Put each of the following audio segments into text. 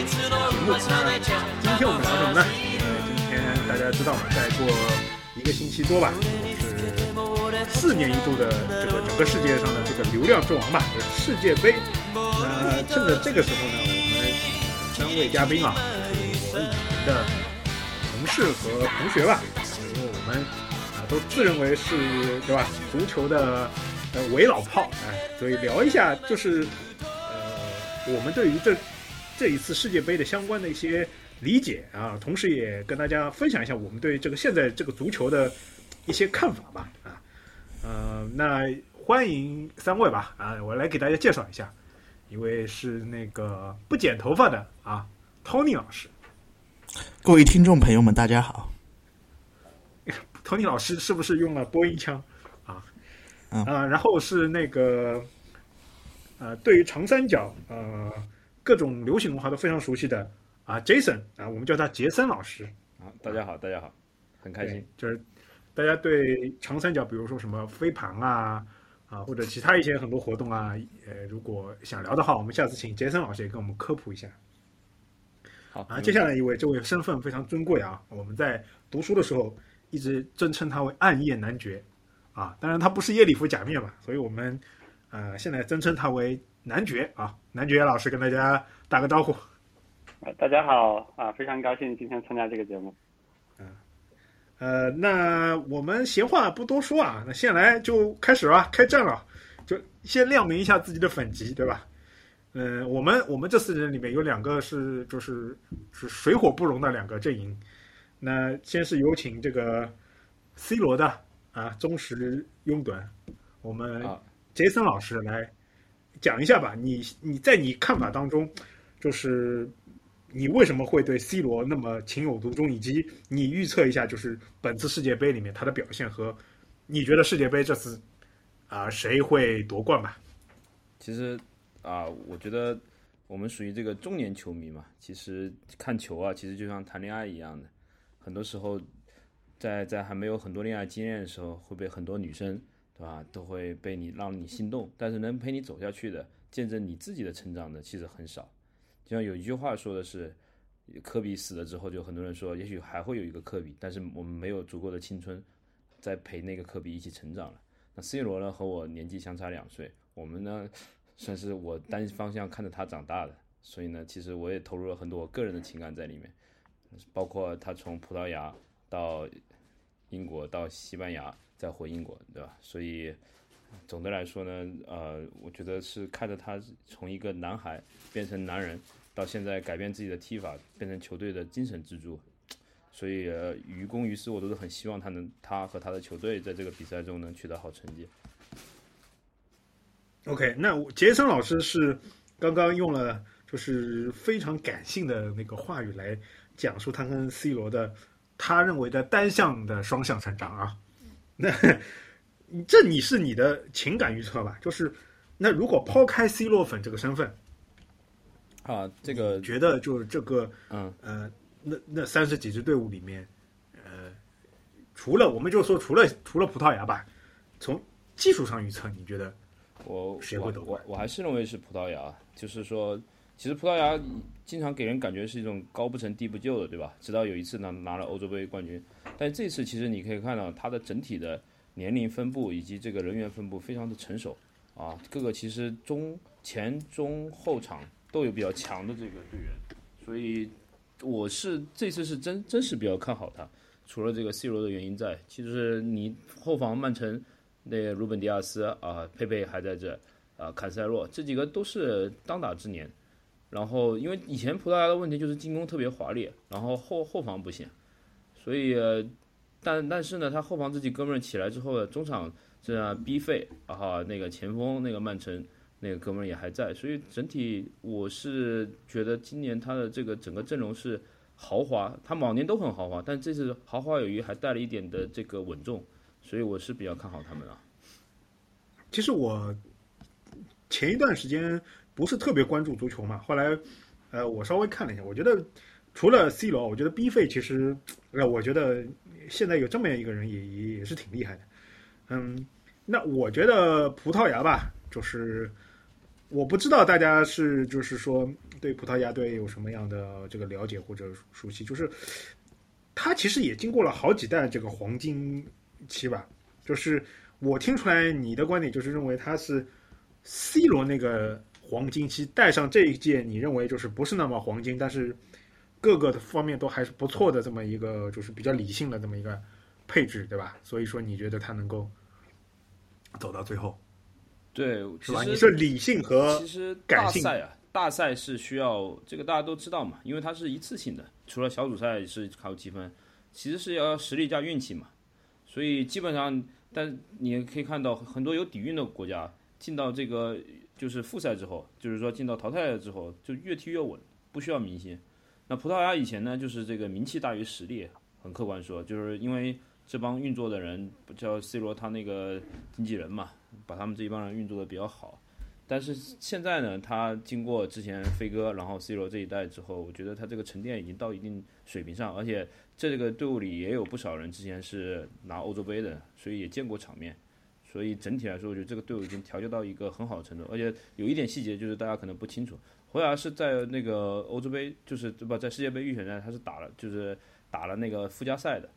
今天我们聊什么呢？呃，今天大家知道嘛，再过一个星期多吧，就是四年一度的这个整个世界上的这个流量之王吧，就是世界杯。那趁着这个时候呢，我们三位嘉宾啊，就是我以前的同事和同学吧，因为我们啊都自认为是对吧足球的呃伪老炮，哎，所以聊一下就是呃我们对于这这一次世界杯的相关的一些理解啊，同时也跟大家分享一下我们对这个现在这个足球的一些看法吧啊，呃，那欢迎三位吧啊，我来给大家介绍一下，一位是那个不剪头发的啊，Tony 老师各位听众朋友们，大家好。Tony 老师是不是用了播音腔啊？嗯啊，然后是那个呃，对于长三角呃各种流行文化都非常熟悉的啊，Jason 啊，我们叫他杰森老师。啊，大家好，大家好，很开心。，就是大家对长三角，比如说什么飞盘啊啊，或者其他一些很多活动啊，呃，如果想聊的话，我们下次请杰森老师也跟我们科普一下。好啊，接下来一位，这位身份非常尊贵啊，我们在读书的时候一直尊称他为暗夜男爵啊，当然他不是耶里夫假面嘛，所以我们呃现在尊称他为男爵啊，男爵老师跟大家打个招呼。啊，大家好啊，非常高兴今天参加这个节目。嗯呃，那我们闲话不多说啊，那先来就开始吧，开战了，就先亮明一下自己的粉籍，对吧？嗯、我们我们这四人里面有两个是就是是水火不容的两个阵营。那先是有请这个 C 罗的啊忠实拥趸，我们啊杰森老师来讲一下吧。你你在你看法当中，就是你为什么会对 C 罗那么情有独钟，以及你预测一下，就是本次世界杯里面他的表现和你觉得世界杯这次啊、谁会夺冠吧？其实啊，我觉得我们属于这个中年球迷嘛，其实看球啊，其实就像谈恋爱一样的，很多时候在在还没有很多恋爱经验的时候，会被很多女生对吧，都会被你让你心动，但是能陪你走下去的，见证你自己的成长的，其实很少。就像有一句话说的是，科比死了之后，就很多人说，也许还会有一个科比，但是我们没有足够的青春，在陪那个科比一起成长了。那 C 罗呢，和我年纪相差两岁，我们呢算是我单方向看着他长大的，所以呢，其实我也投入了很多我个人的情感在里面，包括他从葡萄牙到英国到西班牙在回英国，对吧？所以总的来说呢，呃，我觉得是看着他从一个男孩变成男人，到现在改变自己的踢法，变成球队的精神支柱。所以，呃，于公于私，我都是很希望他能，他和他的球队在这个比赛中能取得好成绩。OK，那杰森老师是刚刚用了就是非常感性的那个话语来讲述他跟 C 罗的他认为的单向的双向成长啊。那这你是你的情感预测吧？就是那如果抛开 C 罗粉这个身份，啊，这个，觉得就是这个嗯，呃，那那三十几支队伍里面，呃，除了我们就说除了除了葡萄牙吧，从技术上预测，你觉得我我谁会夺冠我我还是认为是葡萄牙，就是说，其实葡萄牙经常给人感觉是一种高不成低不就的，对吧？直到有一次呢拿了欧洲杯冠军，但这次其实你可以看到它的整体的年龄分布以及这个人员分布非常的成熟啊，各个其实中前中后场都有比较强的这个队员，所以我是这次是真真是比较看好他。除了这个 C 罗的原因在，其实你后防曼城那个鲁本迪亚斯啊，佩佩还在这啊，坎塞洛这几个都是当打之年。然后因为以前葡萄牙的问题就是进攻特别华丽，然后后后防不行，所以、但但是呢，他后防这几哥们起来之后呢，中场这样 B 费啊哈，那个前锋那个曼城那个哥们也还在，所以整体我是觉得今年他的这个整个阵容是豪华，他往年都很豪华，但这次豪华有余，还带了一点的这个稳重，所以我是比较看好他们啊。其实我前一段时间不是特别关注足球嘛，后来呃我稍微看了一下，我觉得除了 C 罗，我觉得 B 费其实呃我觉得现在有这么样一个人也也也是挺厉害的。嗯，那我觉得葡萄牙吧，就是我不知道大家是就是说对葡萄牙队有什么样的这个了解或者熟悉，就是他其实也经过了好几代这个黄金期吧，就是我听出来你的观点就是认为他是 C 罗那个黄金期带上这一届，你认为就是不是那么黄金，但是各个的方面都还是不错的这么一个就是比较理性的这么一个配置，对吧？所以说你觉得他能够走到最后，对，是吧？你是理性和其实感性大赛啊，大赛是需要这个大家都知道嘛，因为它是一次性的，除了小组赛是靠积分，其实是要实力加运气嘛。所以基本上，但你也可以看到很多有底蕴的国家进到这个就是复赛之后，就是说进到淘汰赛之后，就越踢越稳，不需要明星。那葡萄牙以前呢，就是这个名气大于实力，很客观说，就是因为这帮运作的人叫 C 罗他那个经纪人嘛，把他们这一帮人运作的比较好。但是现在呢，他经过之前飞哥，然后 C 罗这一代之后，我觉得他这个沉淀已经到一定水平上，而且这个队伍里也有不少人之前是拿欧洲杯的，所以也见过场面。所以整体来说，我觉得这个队伍已经调教到一个很好的程度，而且有一点细节就是大家可能不清楚，侯雅是在那个欧洲杯，就是对吧，在世界杯预选赛他是打了，就是打了那个附加赛的。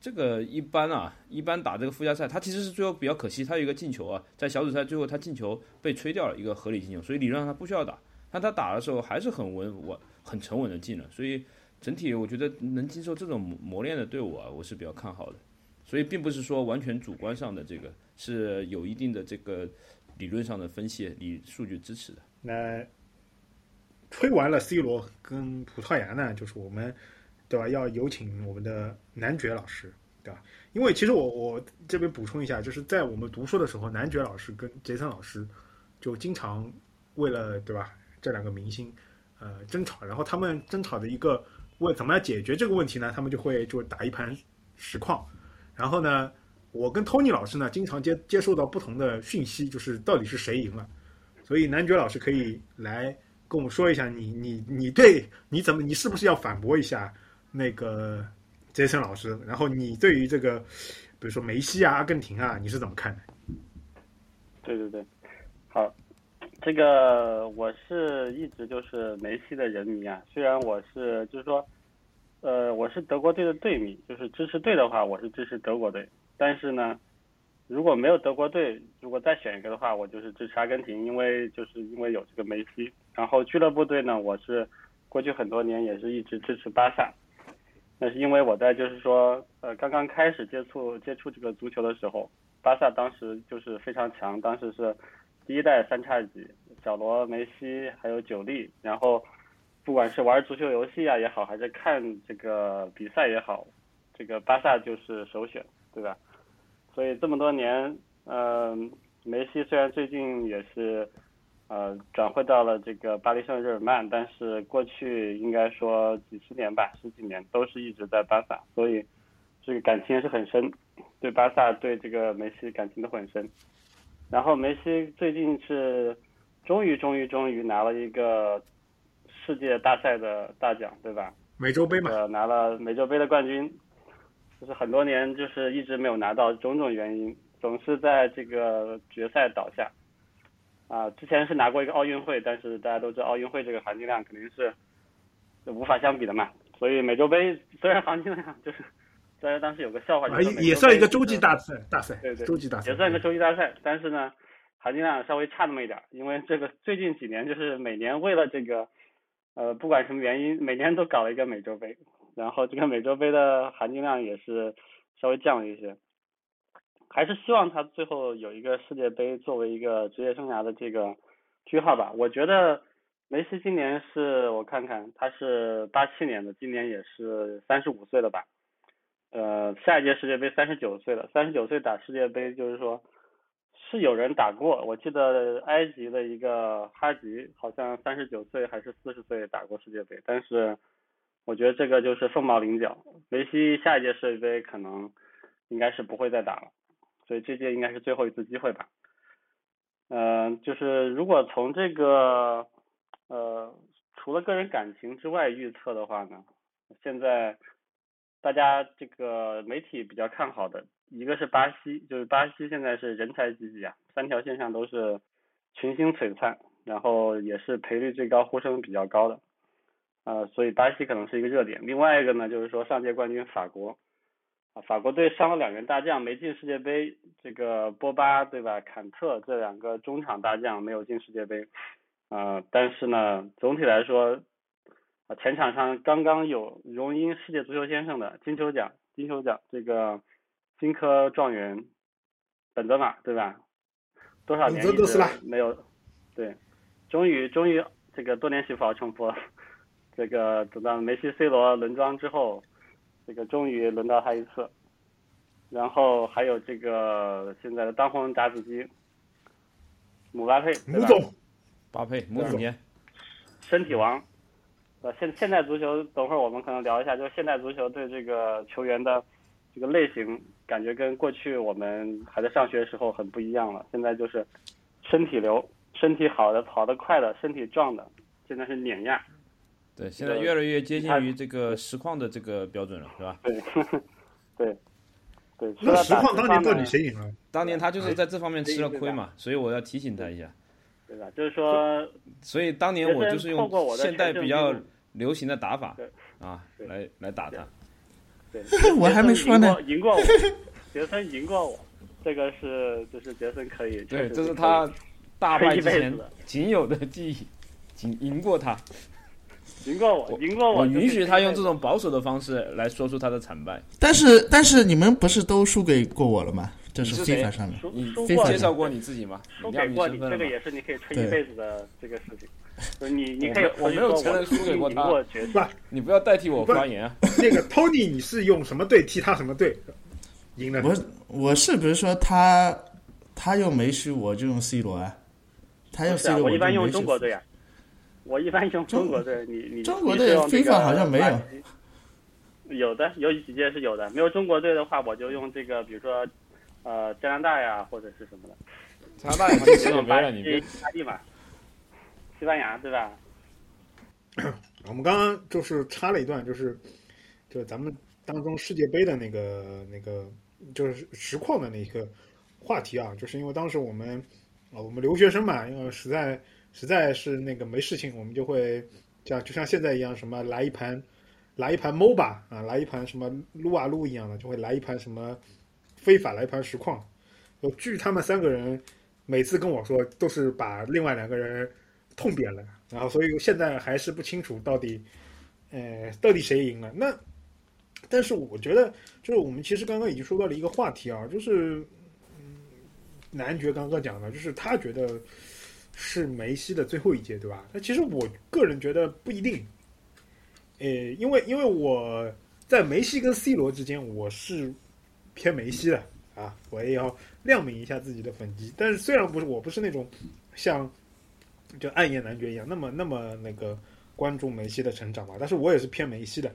这个一般啊，一般打这个附加赛，他其实是最后比较可惜，他有一个进球啊，在小组赛最后他进球被吹掉了一个合理进球，所以理论上他不需要打，但他打的时候还是很稳稳、很沉稳的进了，所以整体我觉得能经受这种磨磨练的队伍啊，我是比较看好的。所以并不是说完全主观上的这个是有一定的这个理论上的分析、理数据支持的。那吹完了 C 罗跟葡萄牙呢，就是我们对吧？要有请我们的男爵老师，对吧？因为其实我我这边补充一下，就是在我们读书的时候，男爵老师跟杰森老师就经常为了对吧这两个明星呃争吵，然后他们争吵的一个为怎么样解决这个问题呢？他们就会就打一盘实况，然后呢，我跟 Tony 老师呢经常接接受到不同的讯息，就是到底是谁赢了，所以男爵老师可以来跟我们说一下你，你你对你怎么你是不是要反驳一下那个杰森老师？然后你对于这个，比如说梅西啊、阿根廷啊，你是怎么看的？对对对，好，这个我是一直就是梅西的人迷啊。虽然我是就是说，呃，我是德国队的队迷，就是支持队的话，我是支持德国队。但是呢，如果没有德国队，如果再选一个的话，我就是支持阿根廷，因为就是因为有这个梅西。然后俱乐部队呢，我是过去很多年也是一直支持巴萨。那是因为我在就是说，呃，刚刚开始接触接触这个足球的时候，巴萨当时就是非常强，当时是第一代三叉戟，小罗、梅西还有九力，然后不管是玩足球游戏啊也好，还是看这个比赛也好，这个巴萨就是首选，对吧？所以这么多年，呃，梅西虽然最近也是。呃，转会到了这个巴黎圣日耳曼，但是过去应该说几十年吧，十几年都是一直在巴萨，所以这个感情也是很深，对巴萨对这个梅西感情都很深。然后梅西最近是终于终于终于拿了一个世界大赛的大奖，对吧？美洲杯嘛，呃，拿了美洲杯的冠军，就是很多年就是一直没有拿到，种种原因总是在这个决赛倒下。啊，之前是拿过一个奥运会，但是大家都知道奥运会这个含金量肯定是无法相比的嘛。所以美洲杯虽然含金量就是，虽然当时有个笑话，啊，也算一个洲际大赛，大赛，对对，洲际大赛也算一个洲际大赛，但是呢，含金量稍微差那么一点，因为这个最近几年就是每年为了这个，呃，不管什么原因，每年都搞了一个美洲杯，然后这个美洲杯的含金量也是稍微降了一些。还是希望他最后有一个世界杯作为一个职业生涯的这个句号吧。我觉得梅西今年是我看看他是八七年的，今年也是三十五岁了吧？呃，下一届世界杯三十九岁了，三十九岁打世界杯就是说是有人打过。我记得埃及的一个哈吉好像三十九岁还是四十岁打过世界杯，但是我觉得这个就是凤毛麟角。梅西下一届世界杯可能应该是不会再打了。所以这届应该是最后一次机会吧。嗯、就是如果从这个呃除了个人感情之外预测的话呢，现在大家这个媒体比较看好的一个是巴西，就是巴西现在是人才济济啊，三条线上都是群星璀璨，然后也是赔率最高、呼声比较高的，呃，所以巴西可能是一个热点。另外一个呢，就是说上届冠军法国，啊，法国队伤了两员大将，没进世界杯，这个波巴对吧，坎特这两个中场大将没有进世界杯，呃，但是呢，总体来说，啊，前场上刚刚有荣膺世界足球先生的金球奖，金球奖这个金科状元本泽马对吧？多少年一直没有，对，终于终于这个多年媳妇熬成婆，这个等到梅西、C 罗轮装之后，这个终于轮到他一次。然后还有这个现在的当红炸子鸡姆巴佩，对吧母总，巴佩姆总年，身体王。呃，现现代足球，等会儿我们可能聊一下，就是现代足球对这个球员的这个类型，感觉跟过去我们还在上学的时候很不一样了。现在就是身体流，身体好的、跑得快的、身体壮的，现在是碾压。对，现在越来越接近于这个实况的这个标准了，是吧？对，对，对。实况当年到底谁赢了？当年他就是在这方面吃了亏嘛，所以我要提醒他一下。对吧？就是说，所以当年我就是用现代比较流行的打法对啊，来来打他。对，我还没说呢赢过我，杰森赢过我，这个是就是杰森可以，对，这是他大败之前仅有的记忆，仅赢过他。赢过我，赢过我我允许他用这种保守的方式来说出他的惨败。但是但是你们不是都输给过我了吗？这是非法上的。输你介绍过你自己吗？输过你，你身份了吗？这个也是你可以吹对一辈子的这个事情。就 是你你可以我没有承认输给过他不，你不要代替我发言啊！那个 Tony，你是用什么队踢他什么队赢了？我我是比如说他他用梅西，我就用 C 罗啊。他用不是 C 啊，罗，我一般用中国队啊，我一般用中国队，你你中国队你是用这 FIFA 个好像没有有的有几届是有的，没有中国队的话，我就用这个，比如说呃加拿大呀，或者是什么的，加拿大也进世界杯了，你别意大利嘛，西班牙对吧？我们刚刚就是插了一段，就是就是咱们当中世界杯的那个那个就是实况的那个话题啊，就是因为当时我们啊我们留学生嘛，因为实在实在是那个没事情，我们就会这样就像现在一样，什么来一盘来一盘 MOBA 啊，来一盘什么撸啊撸一样的，就会来一盘什么非法来一盘实况。就据他们三个人每次跟我说，都是把另外两个人痛扁了，然后所以现在还是不清楚到底，呃，到底谁赢了。那但是我觉得，就是我们其实刚刚已经说到了一个话题啊，就是，嗯，男爵刚刚讲的，就是他觉得是梅西的最后一届，对吧？那其实我个人觉得不一定，呃，因为因为我在梅西跟 C 罗之间，我是偏梅西的啊，我也要亮明一下自己的粉基。但是虽然不是我不是那种像就暗夜男爵一样那么那么那个关注梅西的成长吧，但是我也是偏梅西的。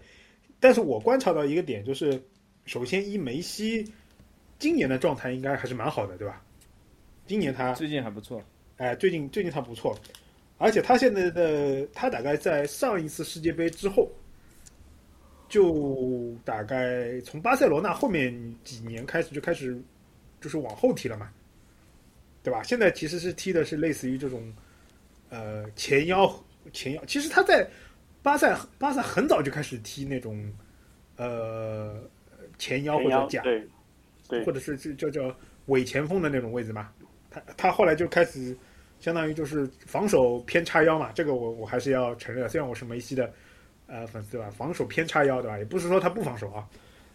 但是我观察到一个点，就是首先一梅西今年的状态应该还是蛮好的，对吧？今年他最近还不错。哎，最近最近他不错，而且他现在的他大概在上一次世界杯之后，就大概从巴塞罗那后面几年开始就开始就是往后踢了嘛，对吧？现在其实是踢的是类似于这种呃前腰前腰，其实他在巴塞巴萨很早就开始踢那种呃前腰或者对对或者是就叫叫伪前锋的那种位置嘛。他他后来就开始相当于就是防守偏叉腰嘛，这个我我还是要承认，虽然我是梅西的呃粉丝对吧，防守偏叉腰对吧，也不是说他不防守啊。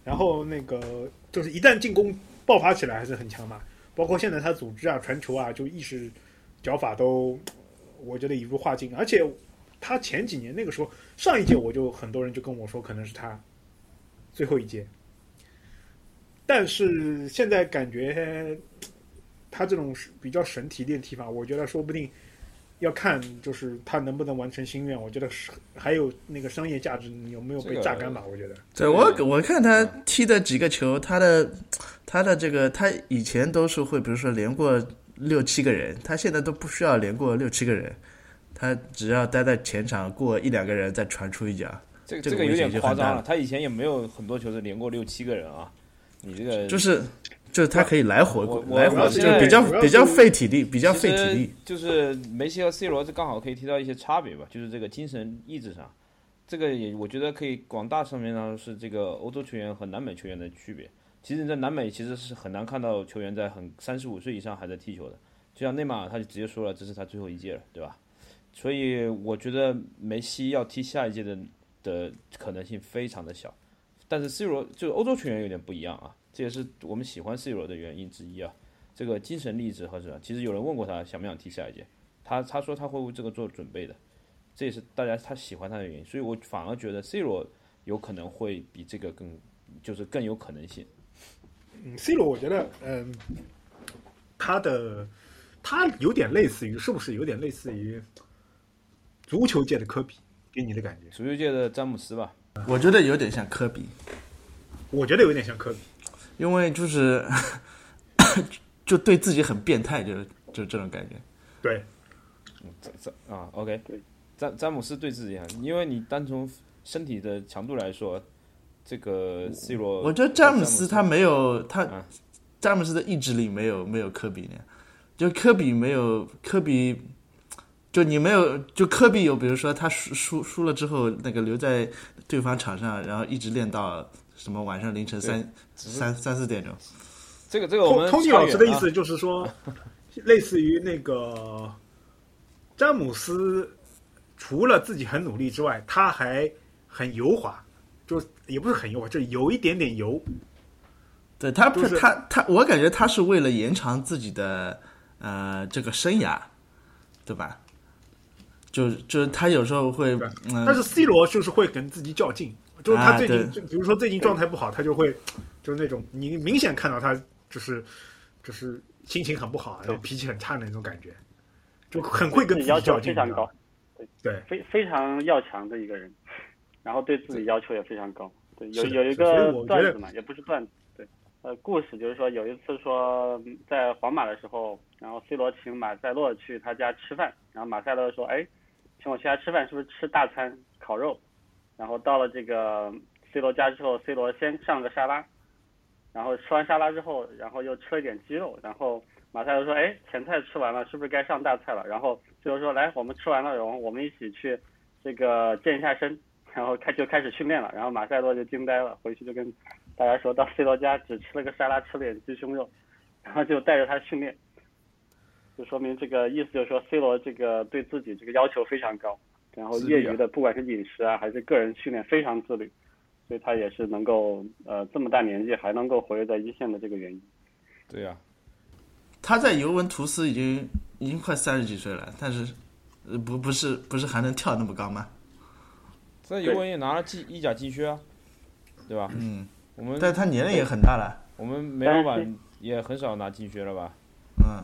然后那个就是一旦进攻爆发起来还是很强嘛，包括现在他组织啊、传球啊，就意识、脚法都我觉得一如画境，而且他前几年那个时候上一届我就很多人就跟我说可能是他最后一届。但是现在感觉他这种比较神体练踢法，我觉得说不定要看就是他能不能完成心愿。我觉得是还有那个商业价值有没有被榨干吧？我觉得对我我看他踢的几个球，他的他的这个他以前都是会，比如说连过六七个人，他现在都不需要连过六七个人，他只要待在前场过一两个人再传出一脚，这个这个个有点夸张了。他以前也没有很多球是连过六七个人啊。你这个就是就是他可以来回来回，就比较比较费体力，比较费体力。就是梅西和 C 罗，这刚好可以提到一些差别吧，就是这个精神意志上，这个也我觉得可以广大上面呢是这个欧洲球员和南美球员的区别。其实你在南美其实是很难看到球员在很三十五岁以上还在踢球的，就像内马尔他就直接说了，这是他最后一届了，对吧？所以我觉得梅西要踢下一届的的可能性非常的小，但是 C 罗就是欧洲球员有点不一样啊，这也是我们喜欢 C 罗的原因之一啊。这个精神励志和什么？其实有人问过他想不想踢下一届，他他说他会为这个做准备的，这也是大家他喜欢他的原因。所以我反而觉得 C 罗有可能会比这个更就是更有可能性。嗯，C 罗，我觉得，嗯，他的他有点类似于，是不是有点类似于足球界的科比？给你的感觉？足球界的詹姆斯吧，我觉得有点像科比，我觉得有点像科比。因为就是就对自己很变态，就是就这种感觉。对，詹詹啊，OK，对，詹詹姆斯对自己很，因为你单从身体的强度来说，这个 C 罗，我觉得詹姆斯他没有他啊。詹姆斯的意志力没有没有科比那样，就科比没有科比，就你没有就科比有，比如说他输输输了之后，那个留在对方场上，然后一直练到什么晚上凌晨三三三四点钟。这个这个我们通通老师的意思就是说，类似于那个詹姆斯，除了自己很努力之外，他还很油滑，就也不是很油滑，就有一点点油。对他就是他他，我感觉他是为了延长自己的呃这个生涯，对吧？就就是他有时候会嗯，但是 C 罗就是会跟自己较劲，就是他啊最近，比如说最近状态不好，他就会就是那种你明显看到他就是就是心情很不好，然后脾气很差的那种感觉，就很会跟自己较劲，非常高你知道吗，对，非非常要强的一个人，然后对自己要求也非常高。对，有有一个段子嘛，也不是段子，对，呃，故事就是说有一次说嗯在皇马的时候，然后 C 罗请马塞洛去他家吃饭，然后马塞洛说，哎，请我去他吃饭是不是吃大餐烤肉？然后到了这个 C 罗家之后，C 罗先上个沙拉，然后吃完沙拉之后，然后又吃了一点鸡肉，然后马塞洛说：“哎，前菜吃完了，是不是该上大菜了？”然后 C 罗说：“来，我们吃完了，然后我们一起去这个健一下身，然后开就开始训练了。”然后马塞洛就惊呆了，回去就跟大家说到 C 罗家只吃了个沙拉，吃了点鸡胸肉，然后就带着他训练，就说明这个意思就是说 C 罗这个对自己这个要求非常高，然后业余的不管是饮食啊还是个人训练非常自律。所以他也是能够呃这么大年纪还能够活跃在一线的这个原因。对呀、他在尤文图斯已经已经快三十几岁了，但是呃不不是不是还能跳那么高吗？在尤文也拿了季意甲金靴啊，对吧？嗯，我们但他年龄也很大了，我们梅老板也很少拿金靴了吧？嗯，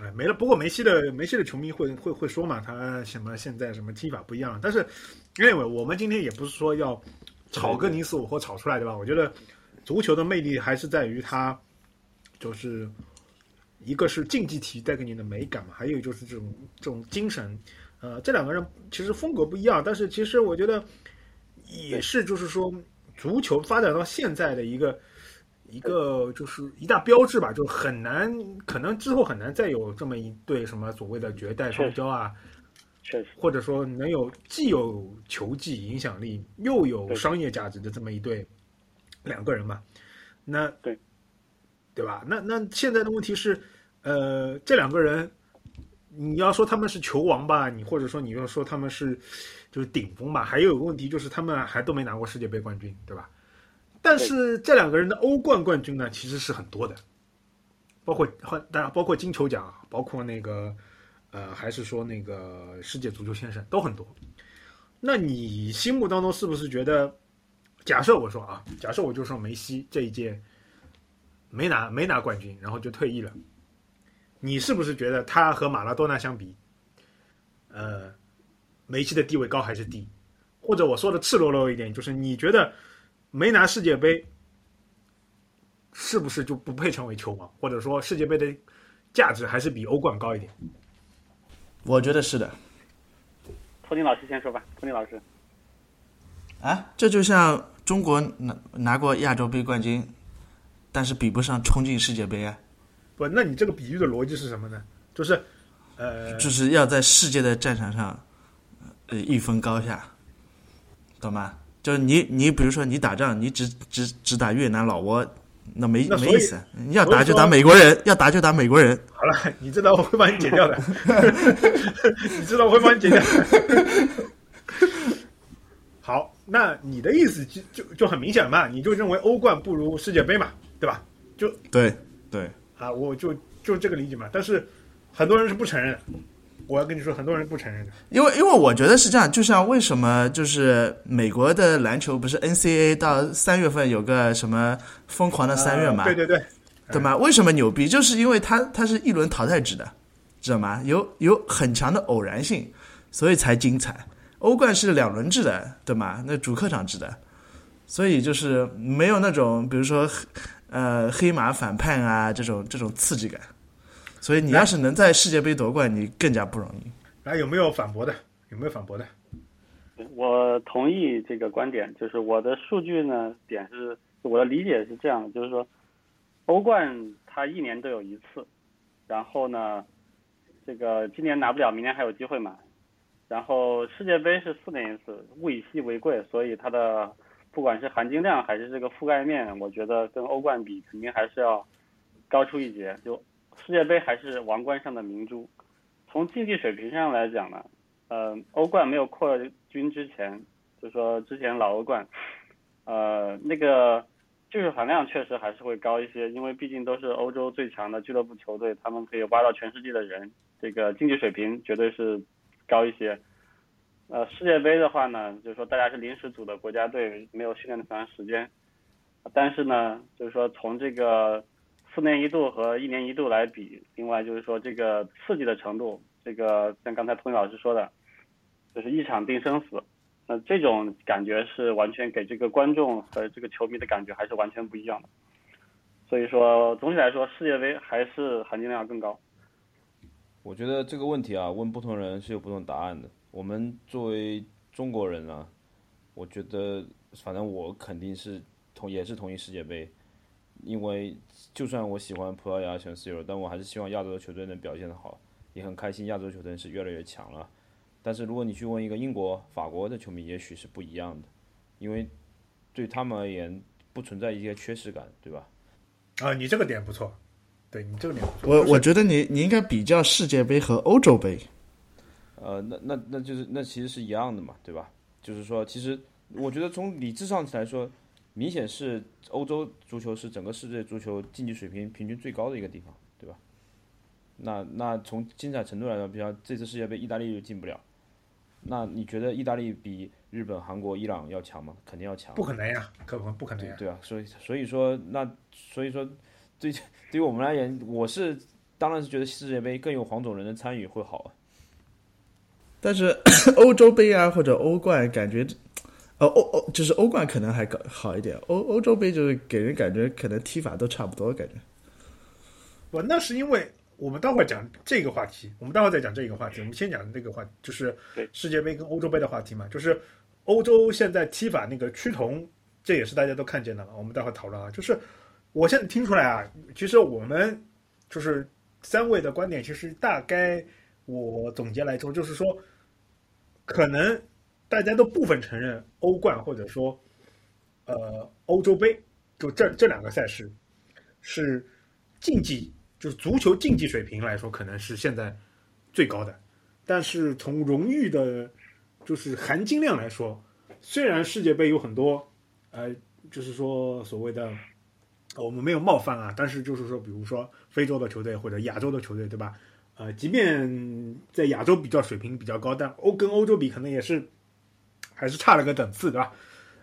哎，没了。不过梅西的梅西的球迷会会会说嘛，他什么现在什么踢法不一样。但是，anyway，我们今天也不是说要吵个你死我活吵出来，对吧？我觉得足球的魅力还是在于它，就是一个是竞技体育带给你的美感嘛，还有就是这种这种精神。呃，这两个人其实风格不一样，但是其实我觉得也是就是说，足球发展到现在的一个。一个就是一大标志吧，就很难，可能之后很难再有这么一对什么所谓的绝代双骄啊，确实，或者说能有既有球技影响力又有商业价值的这么一对两个人吧。那对对吧？那那现在的问题是，呃，这两个人，你要说他们是球王吧，你或者说你要说他们是就是顶峰吧，还有一个问题就是他们还都没拿过世界杯冠军，对吧？但是这两个人的欧冠冠军呢，其实是很多的，包括当然包括金球奖，包括那个呃，还是说那个世界足球先生都很多。那你心目当中是不是觉得，假设我说啊，假设我就说梅西这一届没拿没拿冠军，然后就退役了，你是不是觉得他和马拉多纳相比，呃，梅西的地位高还是低？或者我说的赤裸裸一点，就是你觉得没拿世界杯是不是就不配成为球王？或者说世界杯的价值还是比欧冠高一点？我觉得是的。托尼老师先说吧，托尼老师。啊，这就像中国拿拿过亚洲杯冠军，但是比不上冲进世界杯啊。不，那你这个比喻的逻辑是什么呢？就是，呃，就是要在世界的战场上，呃，一分高下，懂吗？就是你你比如说你打仗，你只只只打越南、老挝，那没那没意思。你要打就打美国人，要打就打美国人。好了，你知道我会帮你解掉的，你知道我会帮你解掉。好，那你的意思就就就很明显嘛，你就认为欧冠不如世界杯嘛，对吧？就对对，啊，我就就这个理解嘛。但是很多人是不承认的，我要跟你说，很多人不承认的。因为因为我觉得是这样，就像为什么就是美国的篮球不是 NCAA 到三月份有个什么疯狂的三月嘛？啊对对对，对吗？为什么牛逼？就是因为它它是一轮淘汰制的，知道吗？有有很强的偶然性，所以才精彩。欧冠是两轮制的，对吗？那主客场制的，所以就是没有那种比如说呃黑马反叛啊这种这种刺激感。所以你要是能在世界杯夺冠，你更加不容易。来有没有反驳的？有没有反驳的？我同意这个观点，就是我的数据呢点是，我的理解是这样的，就是说，欧冠它一年都有一次，然后呢，这个今年拿不了，明年还有机会嘛。然后世界杯是四年一次，物以稀为贵，所以它的不管是含金量还是这个覆盖面，我觉得跟欧冠比肯定还是要高出一截。就世界杯还是王冠上的明珠。从竞技水平上来讲呢，呃，欧冠没有扩军之前，就说之前老欧冠，呃，那个技术含量确实还是会高一些，因为毕竟都是欧洲最强的俱乐部球队，他们可以挖到全世界的人，这个竞技水平绝对是高一些。呃，世界杯的话呢，就是说大家是临时组的国家队，没有训练的长时间，但是呢，就是说从这个四年一度和一年一度来比，另外就是说这个刺激的程度，这个像刚才托尼老师说的，就是一场定生死，那这种感觉是完全给这个观众和这个球迷的感觉还是完全不一样的。所以说，总体来说，世界杯还是含金量更高。我觉得这个问题啊，问不同人是有不同答案的。我们作为中国人啊，我觉得反正我肯定是同也是同意世界杯，因为就算我喜欢葡萄牙、喜欢 C 罗，但我还是希望亚洲的球队能表现得好，也很开心亚洲球队是越来越强了。但是如果你去问一个英国、法国的球迷，也许是不一样的，因为对他们而言不存在一些缺失感，对吧？啊，你这个点不错，对你这个点不错。我我觉得你你应该比较世界杯和欧洲杯。呃，那那那就是那其实是一样的嘛，对吧？就是说，其实我觉得从理智上来说，明显是欧洲足球是整个世界足球竞技水平平均最高的一个地方，对吧？那那从精彩程度来说，比方这次世界杯意大利就进不了，那你觉得意大利比日本、韩国、伊朗要强吗？肯定要强。不可能呀，可不不可能呀。对啊，所以所以说那所以说对 对于我们而言，我是当然是觉得世界杯更有黄种人的参与会好啊。但是 欧洲杯啊或者欧冠感觉，呃欧欧就是欧冠可能还搞好一点，欧欧洲杯就是给人感觉可能踢法都差不多，感觉。不，那是因为我们待会儿讲这个话题，我们待会儿再讲这个话题。我们先讲那个话，就是世界杯跟欧洲杯的话题嘛，就是欧洲现在踢法那个趋同，这也是大家都看见的嘛。我们待会儿讨论啊，就是我现在听出来啊，其实我们就是三位的观点，其实大概我总结来说，就是说，可能大家都部分承认欧冠或者说呃欧洲杯，就这这两个赛事是竞技，就是足球竞技水平来说，可能是现在最高的。但是从荣誉的，就是含金量来说，虽然世界杯有很多，呃，就是说所谓的，我们没有冒犯啊，但是就是说，比如说非洲的球队或者亚洲的球队，对吧？呃，即便在亚洲比较水平比较高，但欧跟欧洲比，可能也是还是差了个等次，对吧？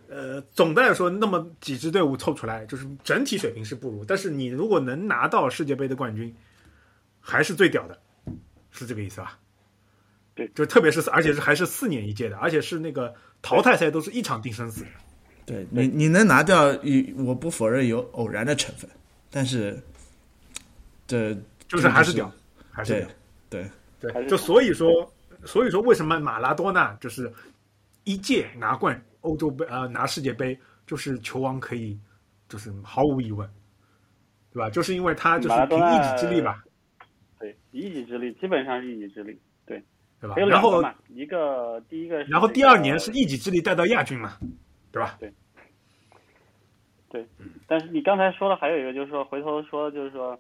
呃，总的来说，那么几支队伍凑出来，就是整体水平是不如，但是你如果能拿到世界杯的冠军，还是最屌的，是这个意思吧？对，就特别是而且是还是四年一届的，而且是那个淘汰赛都是一场定生死的。对你，你能拿掉，与我不否认有偶然的成分，但是这就是还是屌，还是对。对对，就所以说，所以说为什么马拉多纳就是一届拿冠欧洲杯呃拿世界杯，就是球王可以，就是毫无疑问，对吧？就是因为他就是凭一己之力吧，对，一己之力，基本上是一己之力，对，对吧？然后一个第一个然后第二年是一己之力带到亚军嘛，对吧？对。对但是你刚才说的还有一个，就是说回头说，就是说，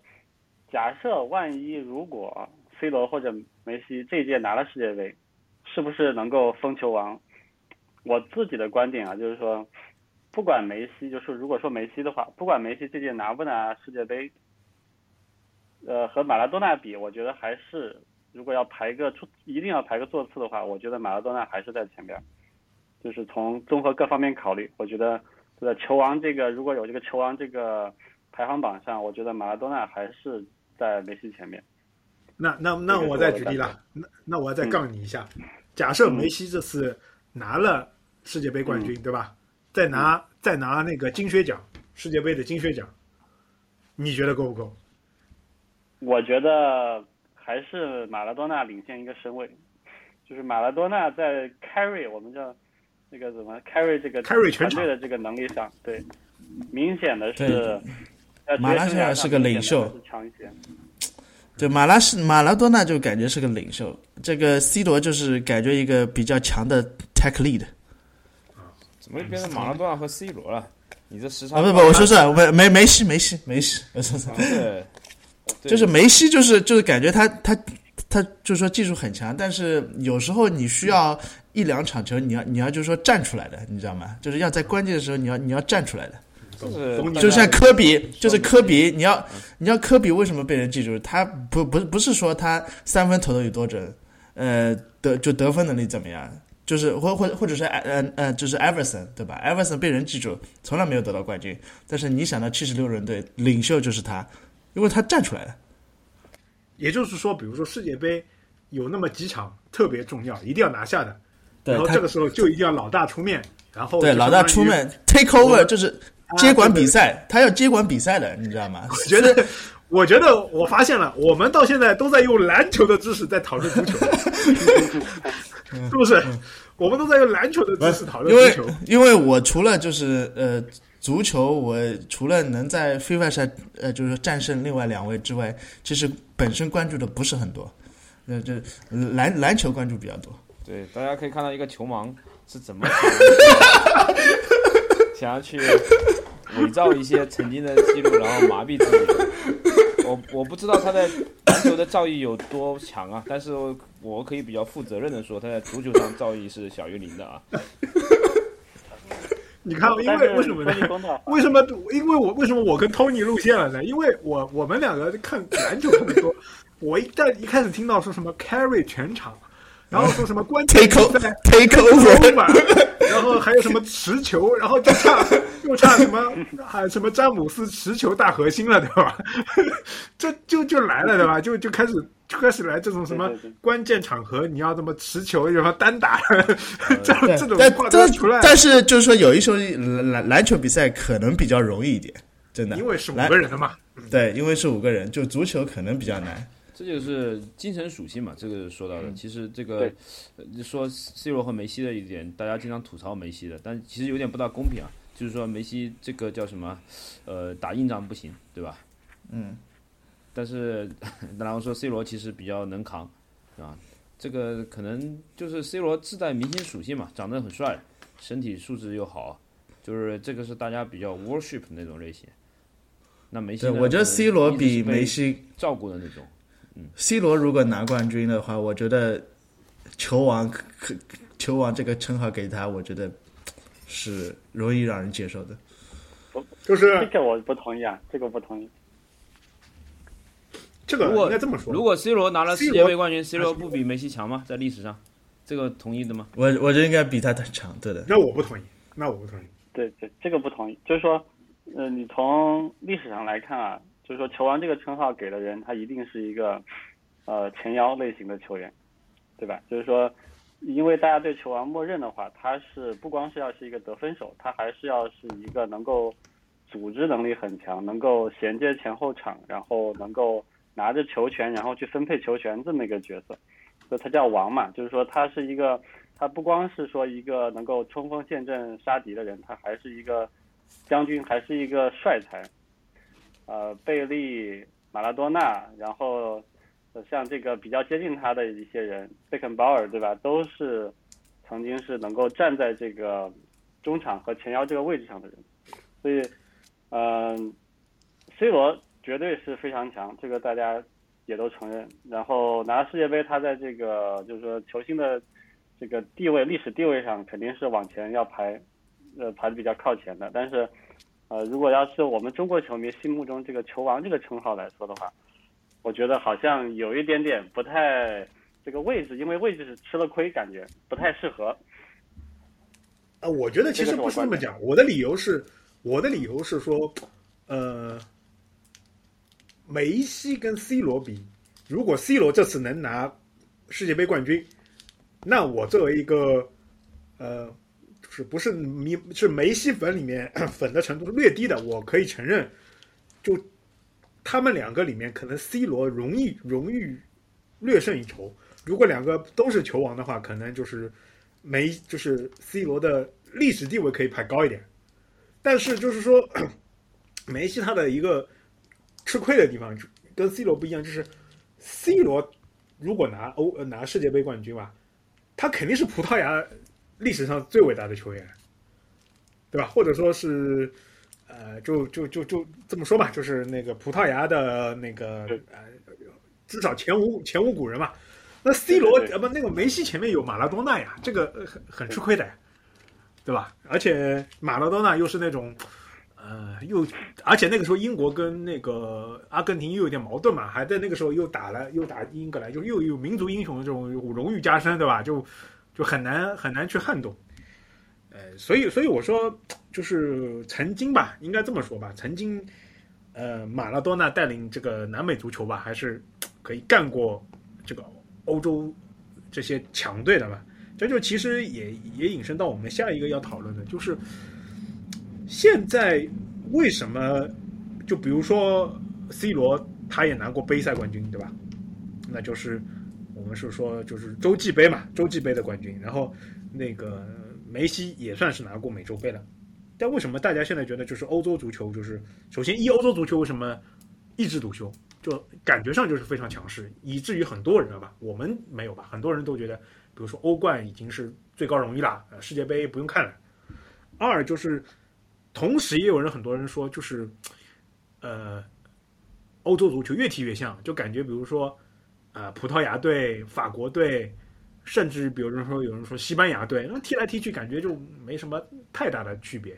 假设万一如果 C 罗或者梅西这一届拿了世界杯，是不是能够封球王？我自己的观点啊，就是说，不管梅西，就是如果说梅西的话，不管梅西这届拿不拿世界杯，呃，和马拉多纳比，我觉得还是如果要排个出，一定要排个座次的话，我觉得马拉多纳还是在前边儿。就是从综合各方面考虑，我觉得这个球王这个如果有这个球王这个排行榜上，我觉得马拉多纳还是在梅西前面。那那那我再举例了，那那我再杠你一下，假设梅西这次拿了世界杯冠军，对吧？再拿再拿那个金靴奖，世界杯的金靴奖，你觉得够不够？我觉得还是马拉多纳领先一个身位，就是马拉多纳在 carry 我们叫那个怎么 carry 这个 carry 全队的这个能力上，对，明显的对是在马拉职业生涯上现在是个领袖。对，马拉是马拉多纳就感觉是个领袖，这个 C 罗就是感觉一个比较强的 tech lead 怎么会变成马拉多纳和 C 罗了？你这时差啊，不不，我说错了，梅梅梅西梅西梅西，我说错了，对，对就是梅西就是就是感觉他他他就是说技术很强，但是有时候你需要一两场球，你要你要就是说站出来的，你知道吗？就是要在关键的时候你要你要站出来的。就是就像科比，就是科比，你要你要科比为什么被人记住？他不不不是说他三分投的有多准，呃，得就得分能力怎么样？就是或或或者是呃呃，就是艾弗森对吧？艾弗森被人记住，从来没有得到冠军，但是你想到七十六人队领袖就是他，因为他站出来了。也就是说，比如说世界杯有那么几场特别重要，一定要拿下的，对然后这个时候就一定要老大出面，然后对老大出面 take over 就是接管比赛，他要接管比赛的，你知道吗？我觉得，我觉得我发现了，我们到现在都在用篮球的知识在讨论足球，是不是？我们都在用篮球的知识讨论因为足球。因为我除了就是呃足球，我除了能在 FIFA 上呃就是战胜另外两位之外，其实本身关注的不是很多，呃就篮篮球关注比较多。对，大家可以看到一个球盲是怎么想要去伪造一些曾经的记录，然后麻痹自己。我我不知道他在篮球的造诣有多强啊，但是我可以比较负责任的说，他在足球上造诣是小于零的啊。你看，因为为什么呢为什么？因为我为什么我跟 Tony 路线了呢？因为我我们两个看篮球看的多，我一旦一开始听到说什么 carry 全场，然后说什么关键 take 比赛 take over，然后还有什么持球，然后就差就差什么还什么詹姆斯持球大核心了，对吧？这 就就来了，对吧？就就开始就开始来这种什么关键场合，你要这么持球，什么单打，这对这种但话都要但出来。但是就是说有一时候篮篮篮球比赛可能比较容易一点，真的，因为是五个人的嘛，对，因为是五个人，就足球可能比较难。这就是精神属性嘛，这个说到的。其实这个说 C 罗和梅西的一点，大家经常吐槽梅西的，但其实有点不大公平啊。就是说梅西这个叫什么，呃，打硬仗不行，对吧？嗯。但是然后说 C 罗其实比较能扛，啊，这个可能就是 C 罗自带明星属性嘛，长得很帅，身体素质又好，就是这个是大家比较 worship 那种类型。那梅西对，我觉得 C 罗比梅西照顾的那种。C 罗如果拿冠军的话，我觉得球王可 球王这个称号给他，我觉得是容易让人接受的。就是这个我不同意啊，这个不同意。这个如果应该这么说。如果 C 罗拿了世界杯冠军，C 罗不比梅西强吗？在历史上，这个同意的吗？我我觉得应该比他强，对的。那我不同意，那我不同意。对对，这个不同意。就是说，呃，你从历史上来看啊，就是说球王这个称号给的人，他一定是一个呃前腰类型的球员，对吧？就是说，因为大家对球王默认的话，他是不光是要是一个得分手，他还是要是一个能够组织能力很强，能够衔接前后场，然后能够拿着球权，然后去分配球权这么一个角色，所以他叫王嘛，就是说他是一个，他不光是说一个能够冲锋陷阵杀敌的人，他还是一个将军，还是一个帅才。呃，贝利、马拉多纳，然后像这个比较接近他的一些人，贝肯鲍尔，对吧？都是曾经是能够站在这个中场和前腰这个位置上的人，所以，嗯，C 罗绝对是非常强，这个大家也都承认。然后拿世界杯，他在这个就是说球星的这个地位、历史地位上，肯定是往前要排，呃，排的比较靠前的。但是，呃，如果要是我们中国球迷心目中这个球王这个称号来说的话，我觉得好像有一点点不太这个位置，因为位置是吃了亏，感觉不太适合。啊，我觉得其实不是这么讲。我的理由是，我的理由是说，呃，梅西跟 C 罗比，如果 C 罗这次能拿世界杯冠军，那我作为一个呃，就是不是迷是梅西粉里面 粉的程度略低的，我可以承认，就他们两个里面，可能 C 罗容易荣誉略胜一筹。如果两个都是球王的话，可能就是梅就是 C 罗的历史地位可以排高一点。但是就是说，梅西他的一个吃亏的地方跟 C 罗不一样，就是 C 罗如果拿欧拿世界杯冠军吧，他肯定是葡萄牙历史上最伟大的球员，对吧？或者说是呃，就就就就这么说吧，就是那个葡萄牙的那个呃，至少前无前无古人嘛。那 C 罗呃不那个梅西前面有马拉多纳呀，这个很很吃亏的，对吧？而且马拉多纳又是那种。呃，又而且那个时候英国跟那个阿根廷又有点矛盾嘛，还在那个时候又打了又打英格兰，就又有民族英雄的这种荣誉加身，对吧？就就很难很难去撼动。呃，所以所以我说，就是曾经吧，应该这么说吧，曾经，呃，马拉多纳带领这个南美足球吧，还是可以干过这个欧洲这些强队的嘛。这就其实也也引申到我们下一个要讨论的，就是。现在为什么？就比如说，C 罗他也拿过杯赛冠军，对吧？那就是是说，就是洲际杯嘛，洲际杯的冠军。然后那个梅西也算是拿过美洲杯了。但为什么大家现在觉得就是欧洲足球就是首先一欧洲足球为什么一枝独秀？就感觉上就是非常强势，以至于很多人吧，我们没有吧？很多人都觉得，比如说欧冠已经是最高荣誉了，世界杯不用看了。二就是。同时，也有人很多人说，就是，呃，欧洲足球越踢越像，就感觉，比如说，啊，葡萄牙队、法国队，甚至比如说有人说西班牙队，那踢来踢去，感觉就没什么太大的区别。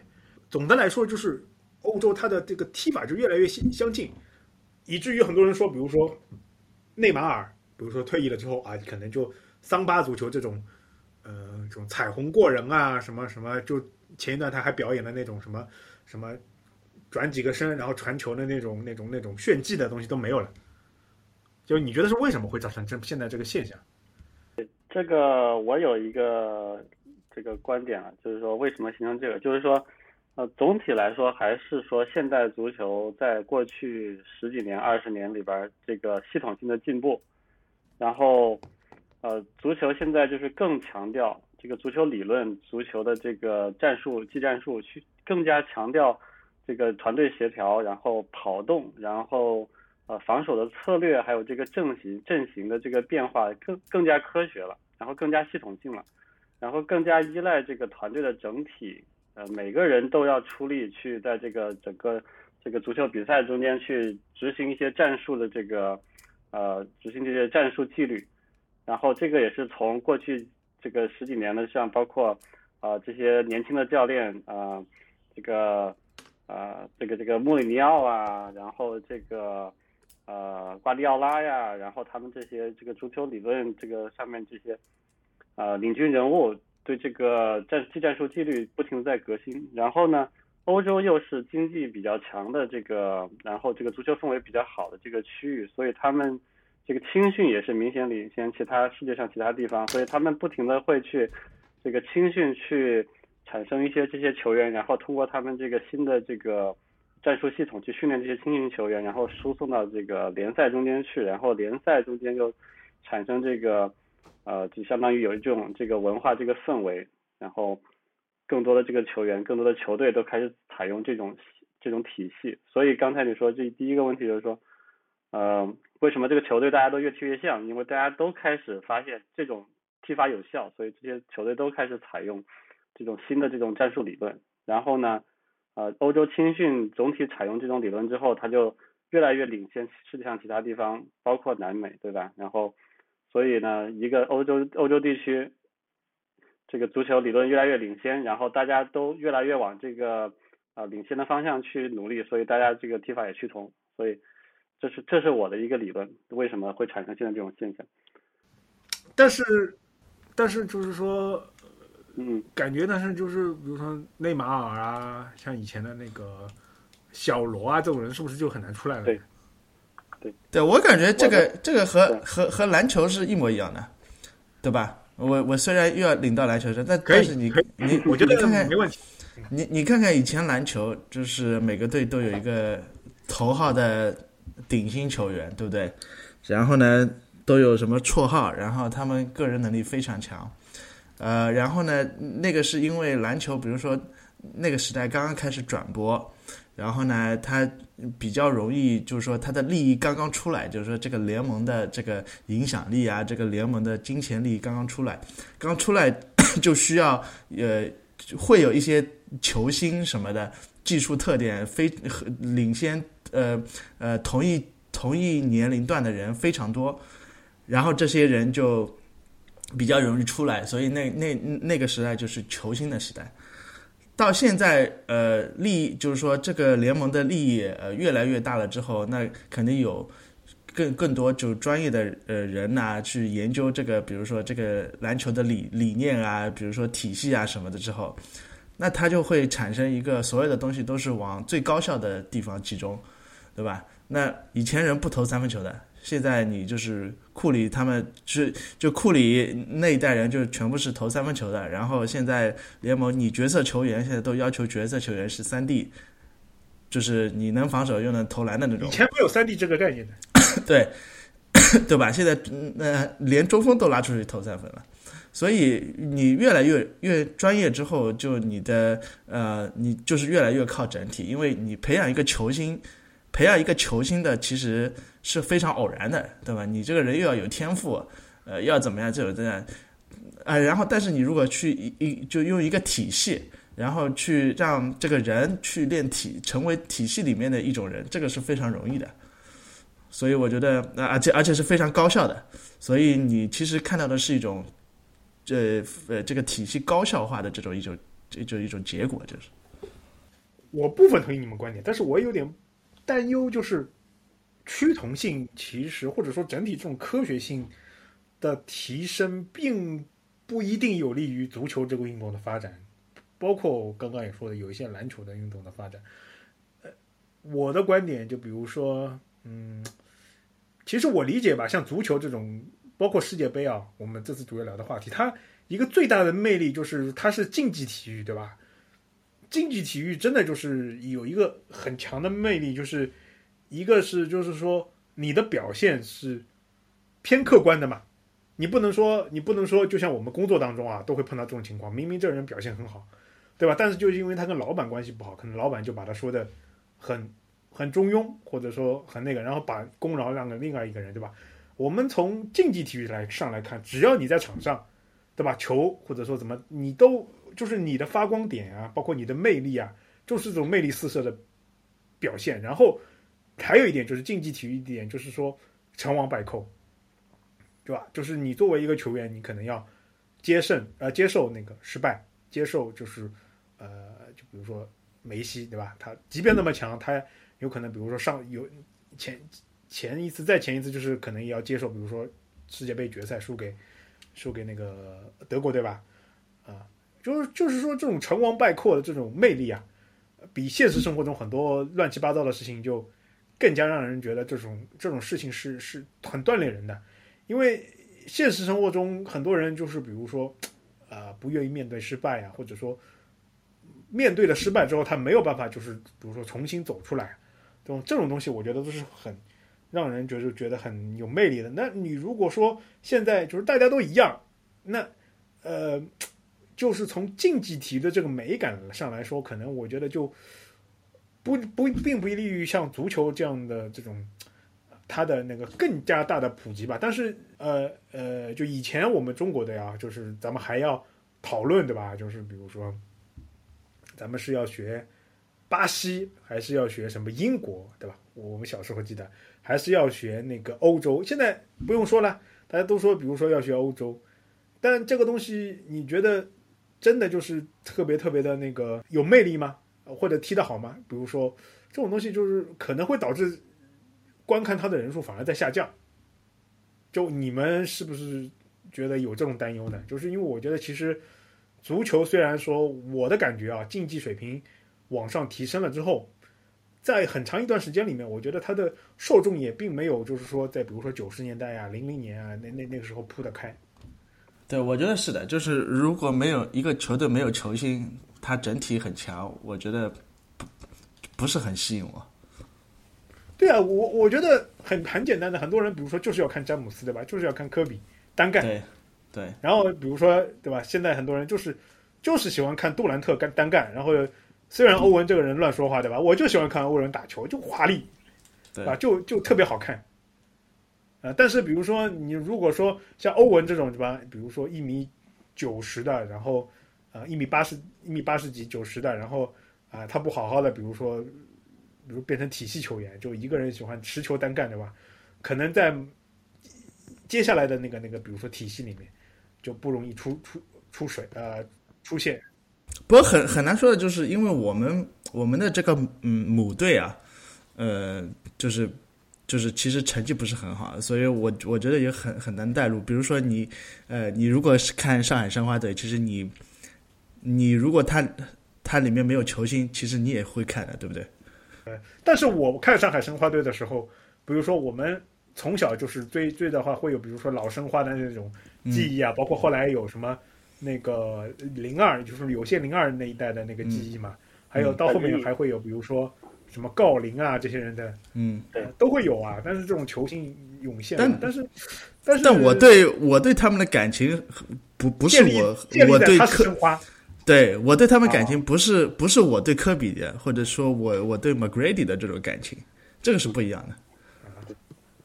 总的来说，就是欧洲它的这个踢法就越来越相相近，以至于很多人说，比如说内马尔，比如说退役了之后啊，可能就桑巴足球这种，呃，这种彩虹过人啊，什么什么就。前一段他还表演了那种什么什么转几个身然后传球的那种那种那种炫技的东西都没有了，就你觉得是为什么会造成这现在这个现象？这个我有一个这个观点啊，就是说为什么形成这个，就是说呃总体来说还是说现代足球在过去十几年二十年里边这个系统性的进步，然后呃足球现在就是更强调。这个足球理论，足球的这个战术、技战术，去更加强调这个团队协调，然后跑动，然后呃防守的策略，还有这个阵型阵型的这个变化更更加科学了，然后更加系统性了，然后更加依赖这个团队的整体，呃每个人都要出力去在这个整个这个足球比赛中间去执行一些战术的这个呃执行这些战术纪律，然后这个也是从过去。这个十几年的，像包括啊这些年轻的教练啊，这个啊这个这个穆里尼奥啊，然后这个呃瓜迪奥拉呀，然后他们这些这个足球理论这个上面这些啊领军人物对这个战技战术纪律不停的在革新。然后呢，欧洲又是经济比较强的这个，然后这个足球氛围比较好的这个区域，所以他们。这个青训也是明显领先其他世界上其他地方，所以他们不停的会去这个青训去产生一些这些球员，然后通过他们这个新的这个战术系统去训练这些青训球员，然后输送到这个联赛中间去，然后联赛中间就产生这个呃，就相当于有一种这个文化这个氛围，然后更多的这个球员、更多的球队都开始采用这种这种体系。所以刚才你说这第一个问题就是说，呃，为什么这个球队大家都越踢越像？因为大家都开始发现这种踢法有效，所以这些球队都开始采用这种新的这种战术理论。然后呢，呃，欧洲青训总体采用这种理论之后，它就越来越领先世界上其他地方，包括南美，对吧？然后，所以呢，一个欧洲欧洲地区，这个足球理论越来越领先，然后大家都越来越往这个啊、领先的方向去努力，所以大家这个踢法也趋同，所以这是这是我的一个理论，为什么会产生现在这种现象？但是，但是就是说，嗯，感觉但是就是比如说内马尔啊，像以前的那个小罗啊这种人，是不是就很难出来了？对对我感觉这个这个和和和篮球是一模一样的，对吧？我我虽然又要领到篮球证，但但是你你我觉得你看看没问题。你你看看以前篮球，就是每个队都有一个头号的顶薪球员，对不对？然后呢，都有什么绰号，然后他们个人能力非常强。呃，然后呢，那个是因为篮球，比如说那个时代刚刚开始转播，然后呢，它比较容易，就是说它的利益刚刚出来，就是说这个联盟的这个影响力啊，这个联盟的金钱利益刚刚出来，刚出来就需要呃会有一些球星什么的技术特点非领先呃呃同一同一年龄段的人非常多，然后这些人就比较容易出来，所以那那那个时代就是球星的时代。到现在，呃，利益就是说这个联盟的利益呃越来越大了之后，那肯定有更更多就专业的呃人呐、去研究这个，比如说这个篮球的理理念啊，比如说体系啊什么的之后，那它就会产生一个所有的东西都是往最高效的地方集中，对吧？那以前人不投三分球的，现在你就是库里他们是就库里那一代人就全部是投三分球的，然后现在联盟你角色球员现在都要求角色球员是三 D，就是你能防守又能投篮的那种以。前没有三 D 这个概念的，对，对吧？现在那呃，连中锋都拉出去投三分了，所以你越来越越专业之后，就你的呃，你就是越来越靠整体，因为你培养一个球星，培养一个球星的其实是非常偶然的，对吧？你这个人又要有天赋，呃，要怎么样这种这样，啊、然后但是你如果去一一就用一个体系。然后去让这个人去练体，成为体系里面的一种人，这个是非常容易的。所以我觉得，呃而且而且是非常高效的。所以你其实看到的是一种，这呃这个体系高效化的这种一种这就一种结果，就是我部分同意你们观点，但是我有点担忧，就是趋同性其实或者说整体这种科学性的提升，并不一定有利于足球这个运动的发展，包括我刚刚也说的有一些篮球的运动的发展。呃，我的观点就比如说，嗯，其实我理解吧，像足球这种，包括世界杯啊，我们这次主要聊的话题，它一个最大的魅力就是它是竞技体育，对吧？竞技体育真的就是有一个很强的魅力，就是一个是就是说你的表现是偏客观的嘛，你不能说你不能说，就像我们工作当中啊，都会碰到这种情况，明明这人表现很好，对吧？但是就是因为他跟老板关系不好，可能老板就把他说的很很中庸，或者说很那个，然后把功劳让给另外一个人，对吧？我们从竞技体育来上来看，只要你在场上，对吧？球或者说怎么，你都就是你的发光点啊，包括你的魅力啊，就是这种魅力四射的表现。然后还有一点就是竞技体育一点，就是说成王败寇，对吧？就是你作为一个球员，你可能要接胜呃接受那个失败，接受就是呃就比如说梅西对吧？他即便那么强，他有可能比如说上有前前一次再前一次就是可能也要接受，比如说世界杯决赛输给输给那个德国对吧？啊，就是就是说这种成王败寇的这种魅力啊，比现实生活中很多乱七八糟的事情就更加让人觉得这种这种事情是是很锻炼人的，因为现实生活中很多人就是比如说，呃，不愿意面对失败啊，或者说面对了失败之后，他没有办法就是比如说重新走出来，这种这种东西，我觉得都是很让人觉得觉得很有魅力的。那你如果说现在就是大家都一样，那呃，就是从竞技题的这个美感上来说，可能我觉得就不不并不利于像足球这样的这种它的那个更加大的普及吧。但是呃呃，就以前我们中国的呀，就是咱们还要讨论对吧？就是比如说，咱们是要学巴西，还是要学什么英国，对吧？我们小时候记得还是要学那个欧洲。现在不用说了，大家都说，比如说要学欧洲。但这个东西，你觉得真的就是特别特别的那个有魅力吗？或者踢得好吗？比如说这种东西，就是可能会导致观看他的人数反而在下降。就你们是不是觉得有这种担忧呢？就是因为我觉得其实足球虽然说我的感觉啊，竞技水平往上提升了之后，在很长一段时间里面，我觉得它的受众也并没有就是说在比如说九十年代啊、零零年啊那那那个时候铺得开。对，我觉得是的，就是如果没有一个球队没有球星，他整体很强，我觉得不不是很吸引我。对啊，我我觉得很很简单的，很多人比如说就是要看詹姆斯，对吧？就是要看科比单干。对对，然后比如说对吧？现在很多人就是就是喜欢看杜兰特干单干，然后虽然欧文这个人乱说话，对吧？我就喜欢看欧文打球，就华丽，对吧？就就特别好看。啊，但是比如说你如果说像欧文这种对吧？比如说一米九十的，然后啊一米八十一米八十几九十的，然后啊他不好好的，比如说比如变成体系球员，就一个人喜欢持球单干，对吧？可能在接下来的那个那个，比如说体系里面就不容易出出出水呃出现。不过很很难说的，就是因为我们我们的这个嗯母队啊，呃就是。就是其实成绩不是很好，所以我我觉得也很很难带入。比如说你，呃，你如果是看上海申花队，其实你，你如果他他里面没有球星，其实你也会看的，对不对？呃，但是我看上海申花队的时候，比如说我们从小就是追追的话，会有比如说老申花的那种记忆啊，包括后来有什么那个零二，就是有些零二那一代的那个记忆嘛，还有到后面还会有比如说。什么郜林啊，这些人的，嗯，对，都会有啊。但是这种球星涌现，但但是，但是，但我对我对他们的感情不不是我我对科，对我对他们感情不是不是我对科比的，或者说我我对 McGrady 的这种感情，这个是不一样的。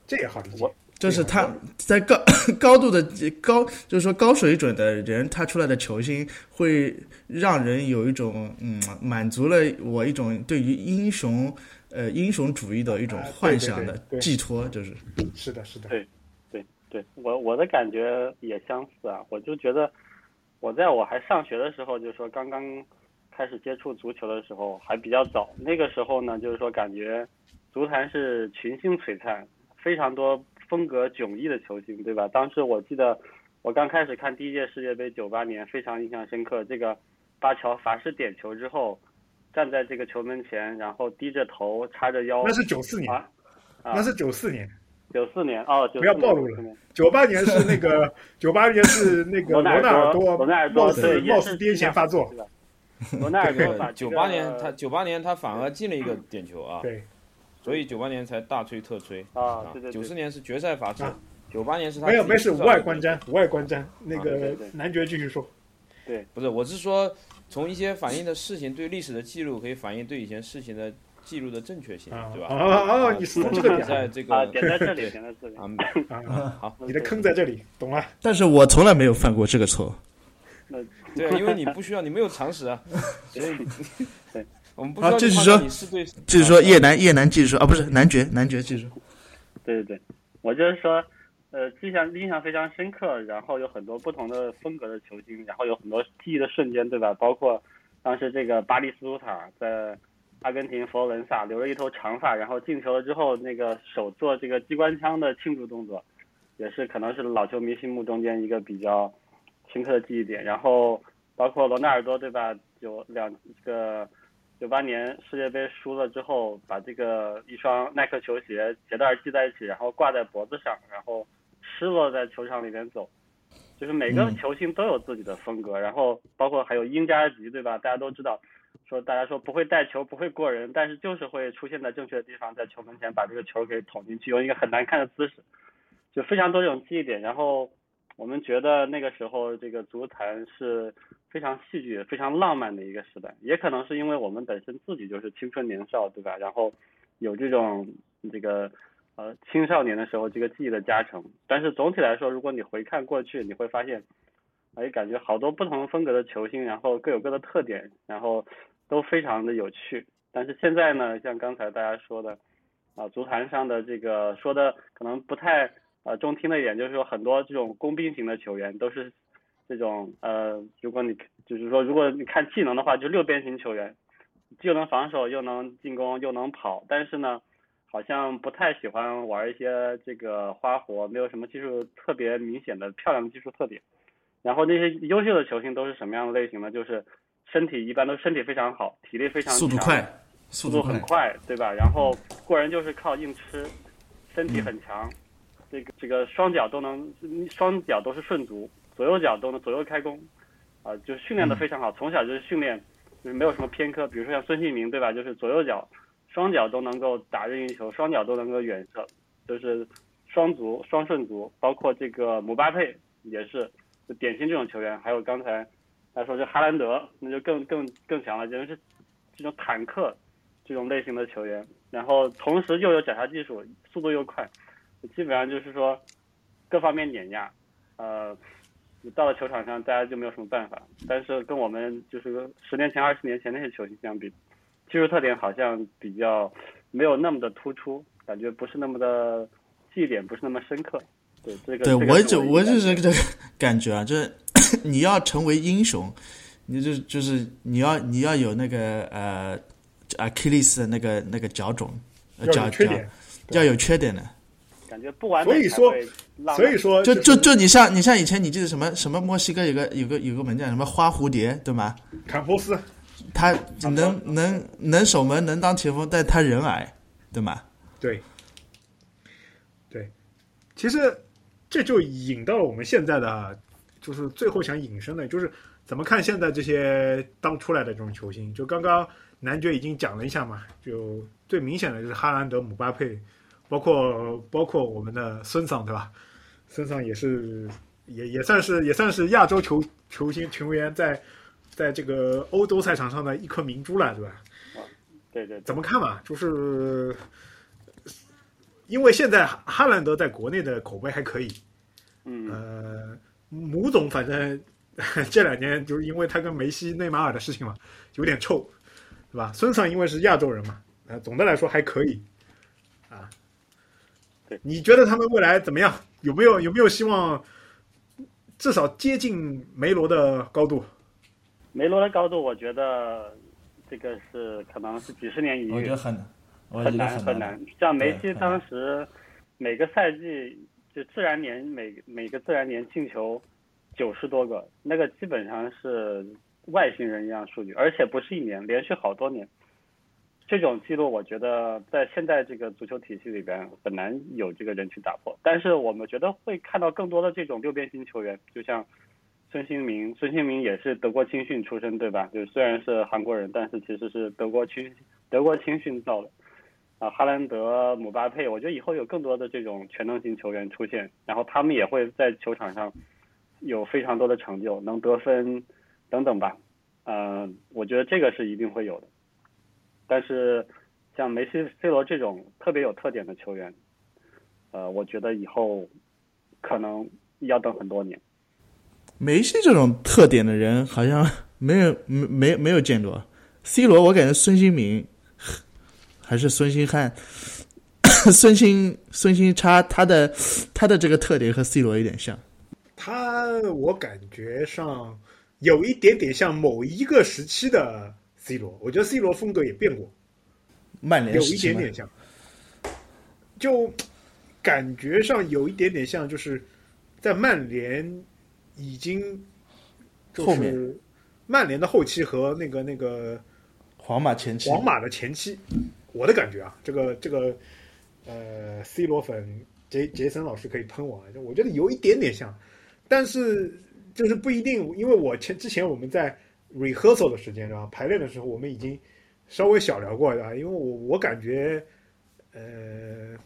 这也好理解。就是他在高高度的高，就是说高水准的人，他出来的球星会让人有一种嗯，满足了我一种对于英雄呃英雄主义的一种幻想的寄托，就是是的，是的，对对对，我我的感觉也相似啊，我就觉得我在我还上学的时候，就是说刚刚开始接触足球的时候还比较早，那个时候呢，就是说感觉足坛是群星璀璨，非常多。风格迥异的球星，对吧？当时我记得我刚开始看第一届世界杯，九八年，非常印象深刻。这个巴乔罚失点球之后，站在这个球门前，然后低着头，叉着腰。那是九四年，啊，那是九四年。九四年哦，不要暴露了。九八年是那个，九八年是那个罗纳尔多，罗纳尔多貌似貌似癫痫发作。罗纳尔多把九八年他九八年他反而进了一个点球啊。对。所以九八年才大吹特吹啊，对对。九四年是决赛罚制，九八年是他没有没事，无碍观瞻，无碍观瞻。那个男爵继续说。对，不是，我是说从一些反映的事情对历史的记录，可以反映对以前事情的记录的正确性，对吧？哦哦，你说这个点在这个点在这里，点在这里。啊，好，你的坑在这里，懂了。但是我从来没有犯过这个错。对，因为你不需要，你没有常识啊，所以对。我们不继续说，继续说叶楠，叶楠继续说啊，不是男爵，男爵继续。对对对，我就是说，呃，印象印象非常深刻，然后有很多不同的风格的球星，然后有很多记忆的瞬间，对吧？包括当时这个巴黎斯图塔在阿根廷佛罗伦萨留了一头长发，然后进球了之后，那个手做这个机关枪的庆祝动作，也是可能是老球迷心目中间一个比较深刻的记忆点。然后包括罗纳尔多，对吧？有两这个。九八年世界杯输了之后，把这个一双耐克球鞋鞋带系在一起，然后挂在脖子上，然后失落在球场里面走。就是每个球星都有自己的风格，然后包括还有英加吉，对吧？大家都知道，说大家说不会带球，不会过人，但是就是会出现在正确的地方，在球门前把这个球给捅进去，用一个很难看的姿势，就非常多这种记忆点。然后我们觉得那个时候这个足坛是非常戏剧、非常浪漫的一个时代，也可能是因为我们本身自己就是青春年少，对吧？然后有这种这个呃青少年的时候这个记忆的加成。但是总体来说，如果你回看过去，你会发现，哎，感觉好多不同风格的球星，然后各有各的特点，然后都非常的有趣。但是现在呢，像刚才大家说的，啊，足坛上的这个说的可能不太呃中听的一点，就是说很多这种工兵型的球员都是这种呃，如果你就是说如果你看技能的话，就六边形球员，既能防守又能进攻又能跑，但是呢，好像不太喜欢玩一些这个花活，没有什么技术特别明显的漂亮的技术特点。然后那些优秀的球星都是什么样的类型呢？就是身体一般都身体非常好，体力非常强，速度快，速度很快，对吧？然后过人就是靠硬吃，身体很强，这个这个双脚都能，双脚都是顺足，左右脚都能左右开弓，啊，就训练的非常好，从小就是训练，就是没有什么偏科。比如说像孙兴民，对吧？就是左右脚双脚都能够打任意球，双脚都能够远射，就是双足双顺足。包括这个姆巴佩也是，典型这种球员。还有刚才他说这哈兰德，那就更更更强了，简直是这种坦克这种类型的球员。然后同时又有脚下技术，速度又快，基本上就是说各方面碾压。呃，你到了球场上，大家就没有什么办法。但是跟我们就是十年前、二十年前那些球星相比，技术特点好像比较没有那么的突出，感觉不是那么的记忆点，不是那么深刻。对这个，对这个我就我是一个就是这个 感觉啊，就是 你要成为英雄，你就就是你要你要有那个呃阿基里斯的那个那个脚肿，呃脚脚要有缺点的。感觉不完所以说美才会浪漫，所以说就是就就你像你像以前你记得什么什么墨西哥有个有个有个门将什么花蝴蝶对吗？坎波斯他能能能守门能当前锋，但他人矮对吗？对，对，其实这就引到了我们现在的，就是最后想引申的，就是怎么看现在这些当出来的这种球星。就刚刚男爵已经讲了一下嘛，就最明显的就是哈兰德、姆巴佩，包括包括我们的孙桑，对吧？孙桑也是也也算是也算是亚洲球球星球员在在这个欧洲赛场上的一颗明珠了，对吧？对对对怎么看嘛？就是因为现在哈哈兰德在国内的口碑还可以，嗯呃，母总反正 这两年就是因为他跟梅西、内马尔的事情嘛，有点臭，对吧？孙尚因为是亚洲人嘛，呃，总的来说还可以，啊，对，你觉得他们未来怎么样？有没有有没有希望至少接近梅罗的高度？梅罗的高度，我觉得这个是可能是几十年一遇我觉得，很，很难很难。像梅西当时每个赛季就自然年每每个自然年进球九十多个，那个基本上是外星人一样数据，而且不是一年，连续好多年。这种记录，我觉得在现在这个足球体系里边很难有这个人去打破。但是我们觉得会看到更多的这种六边形球员，就像孙兴民，孙兴民也是德国青训出身，对吧？就虽然是韩国人，但是其实是德国青德国青训造的。啊，哈兰德、姆巴佩，我觉得以后有更多的这种全能型球员出现，然后他们也会在球场上有非常多的成就，能得分等等吧。嗯、我觉得这个是一定会有的。但是像梅西、C 罗这种特别有特点的球员，呃，我觉得以后可能要等很多年。梅西这种特点的人好像没有没没没有见过。C 罗我感觉孙兴民还是孙兴汉，孙兴孙兴差他的他的这个特点和 C 罗有点像。他我感觉上有一点点像某一个时期的 C 罗，我觉得 C 罗风格也变过，曼联有一点点像，就感觉上有一点点像，就是在曼联已经就后面。是曼联的后期和那个那个皇马前期，皇马的前期，我的感觉啊，这个这个呃，C 罗粉杰杰森老师可以喷我啊，我觉得有一点点像，但是就是不一定，因为我前之前我们在 rehearsal 的时间对吧？排练的时候我们已经稍微小聊过对吧？因为我我感觉，呃，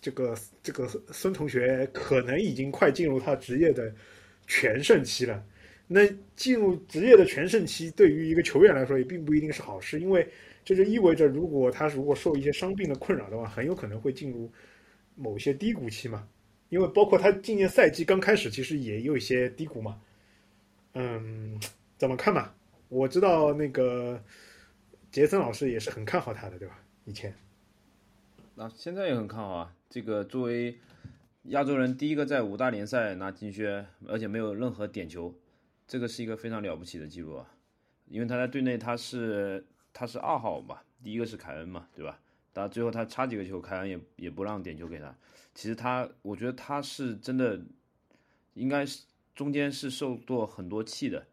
这个这个孙同学可能已经快进入他职业的全盛期了。那进入职业的全盛期，对于一个球员来说也并不一定是好事，因为这就意味着，如果他如果受一些伤病的困扰的话，很有可能会进入某些低谷期嘛。因为包括他今年赛季刚开始，其实也有一些低谷嘛。嗯，怎么看嘛？我知道那个杰森老师也是很看好他的，对吧？以前那、现在也很看好啊。这个作为亚洲人第一个在五大联赛拿金靴，而且没有任何点球，这个是一个非常了不起的记录啊。因为他在队内他是他是二号嘛，第一个是凯恩嘛，对吧？但最后他差几个球，凯恩也也不让点球给他。其实他，我觉得他是真的，应该是中间是受过很多气的，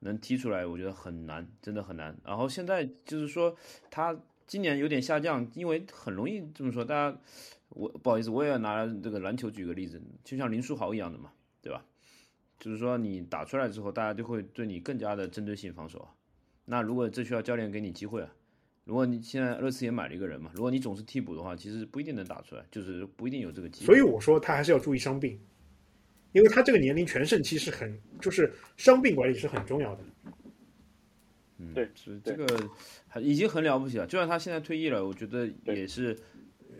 能踢出来，我觉得很难，真的很难。然后现在就是说他今年有点下降，因为很容易这么说。大家，我不好意思，我也要拿这个篮球举个例子，就像林书豪一样的嘛，对吧？就是说你打出来之后，大家就会对你更加的针对性防守。那如果这需要教练给你机会啊。如果你现在热刺也买了一个人嘛，如果你总是替补的话，其实不一定能打出来，就是不一定有这个机会。所以我说他还是要注意伤病，因为他这个年龄全盛期是很，就是伤病管理是很重要的。嗯，对是这个已经很了不起了。就算他现在退役了，我觉得也是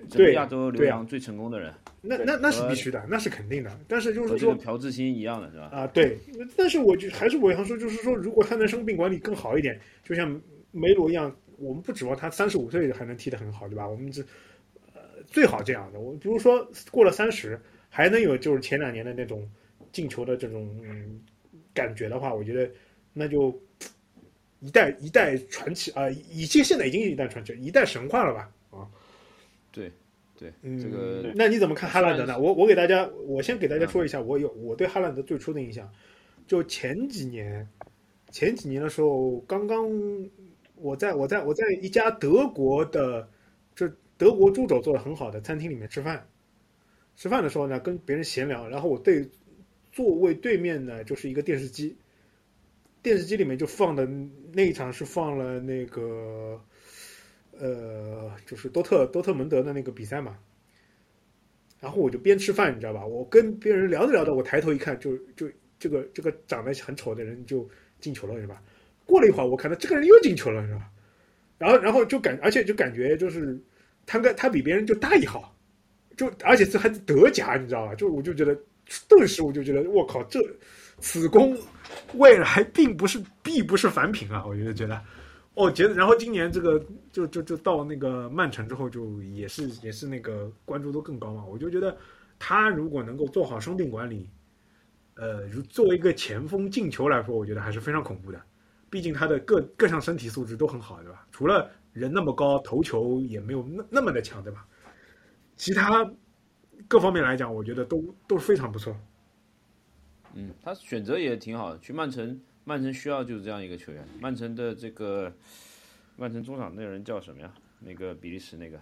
整个对亚洲留洋最成功的人，那那那是必须的，那是肯定的。但是就是说和朴智星一样的是吧？啊，对，但是我就还是我想说，就是说，如果他能生病管理更好一点，就像梅罗一样，我们不指望他三十五岁还能踢得很好，对吧？我们只呃最好这样的。我比如说过了三十还能有就是前两年的那种进球的这种嗯感觉的话，我觉得那就一代一代传奇啊，已经现在已经一代传奇，一代神话了吧？啊，对，对，嗯，这个那你怎么看哈兰德呢？我我给大家，我先给大家说一下，我有我对哈兰德最初的印象，就前几年，前几年的时候，刚刚我在我在我在一家德国的，就德国猪肘做的很好的餐厅里面吃饭，吃饭的时候呢，跟别人闲聊，然后我对座位对面呢就是一个电视机，电视机里面就放的那一场是放了那个。呃，就是多特多特蒙德的那个比赛嘛。然后我就边吃饭，你知道吧？我跟别人聊着聊着，我抬头一看，就就这个这个长得很丑的人就进球了，是吧？过了一会儿，我看到这个人又进球了，是吧？然后然后就感，而且就感觉就是他跟他比别人就大一号，就而且这还德甲，你知道吧？就我就觉得，顿时我就觉得，我靠，这此攻未来并不是必不是凡品啊！我就觉得。哦，觉得，然后今年这个就就就到那个曼城之后，就也是也是那个关注度更高嘛。我就觉得他如果能够做好伤病管理，呃，如作为一个前锋进球来说，我觉得还是非常恐怖的。毕竟他的各各项身体素质都很好，对吧？除了人那么高，头球也没有那那么的强，对吧？其他各方面来讲，我觉得都都是非常不错。嗯，他选择也挺好的，去曼城，曼城需要就是这样一个球员。曼城的这个曼城中场那个人叫什么呀？那个比利时那个，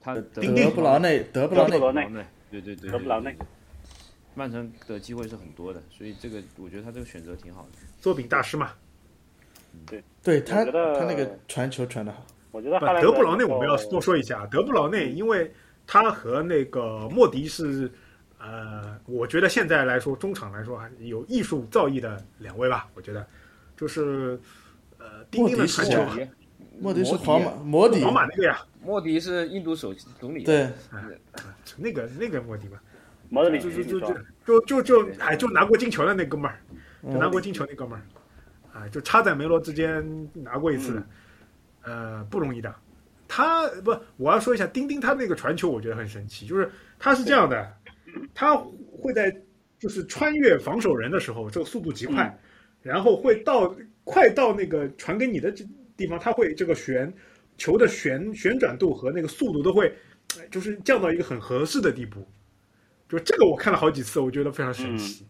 他德布劳内，德布劳内德布，劳内内，对对对，德布劳内，曼城的机会是很多的，所以这个我觉得他这个选择挺好的。作饼大师嘛，对对他他那个传球传的好，我觉得德布劳内我们要多说一下，德布劳内，因为他和那个莫迪是，呃，我觉得现在来说中场来说还有艺术造诣的两位吧，我觉得就是呃，丁丁的传球莫，迪是皇马摩迪，皇马那个呀，莫迪是印度首总理，对，那个那个莫迪嘛，莫德里就就就就就就就哎，就拿过金球的那哥们儿，就拿嗯过金球那哥们儿，啊，就插在梅罗之间拿过一次的，嗯呃，不容易的。他不，我要说一下丁丁他那个传球，我觉得很神奇，就是他是这样的，他会在就是穿越防守人的时候，这个速度极快，嗯然后会到快到那个传给你的这地方，他会这个旋球的旋旋转度和那个速度都会，呃就是降到一个很合适的地步。就这个我看了好几次，我觉得非常神奇。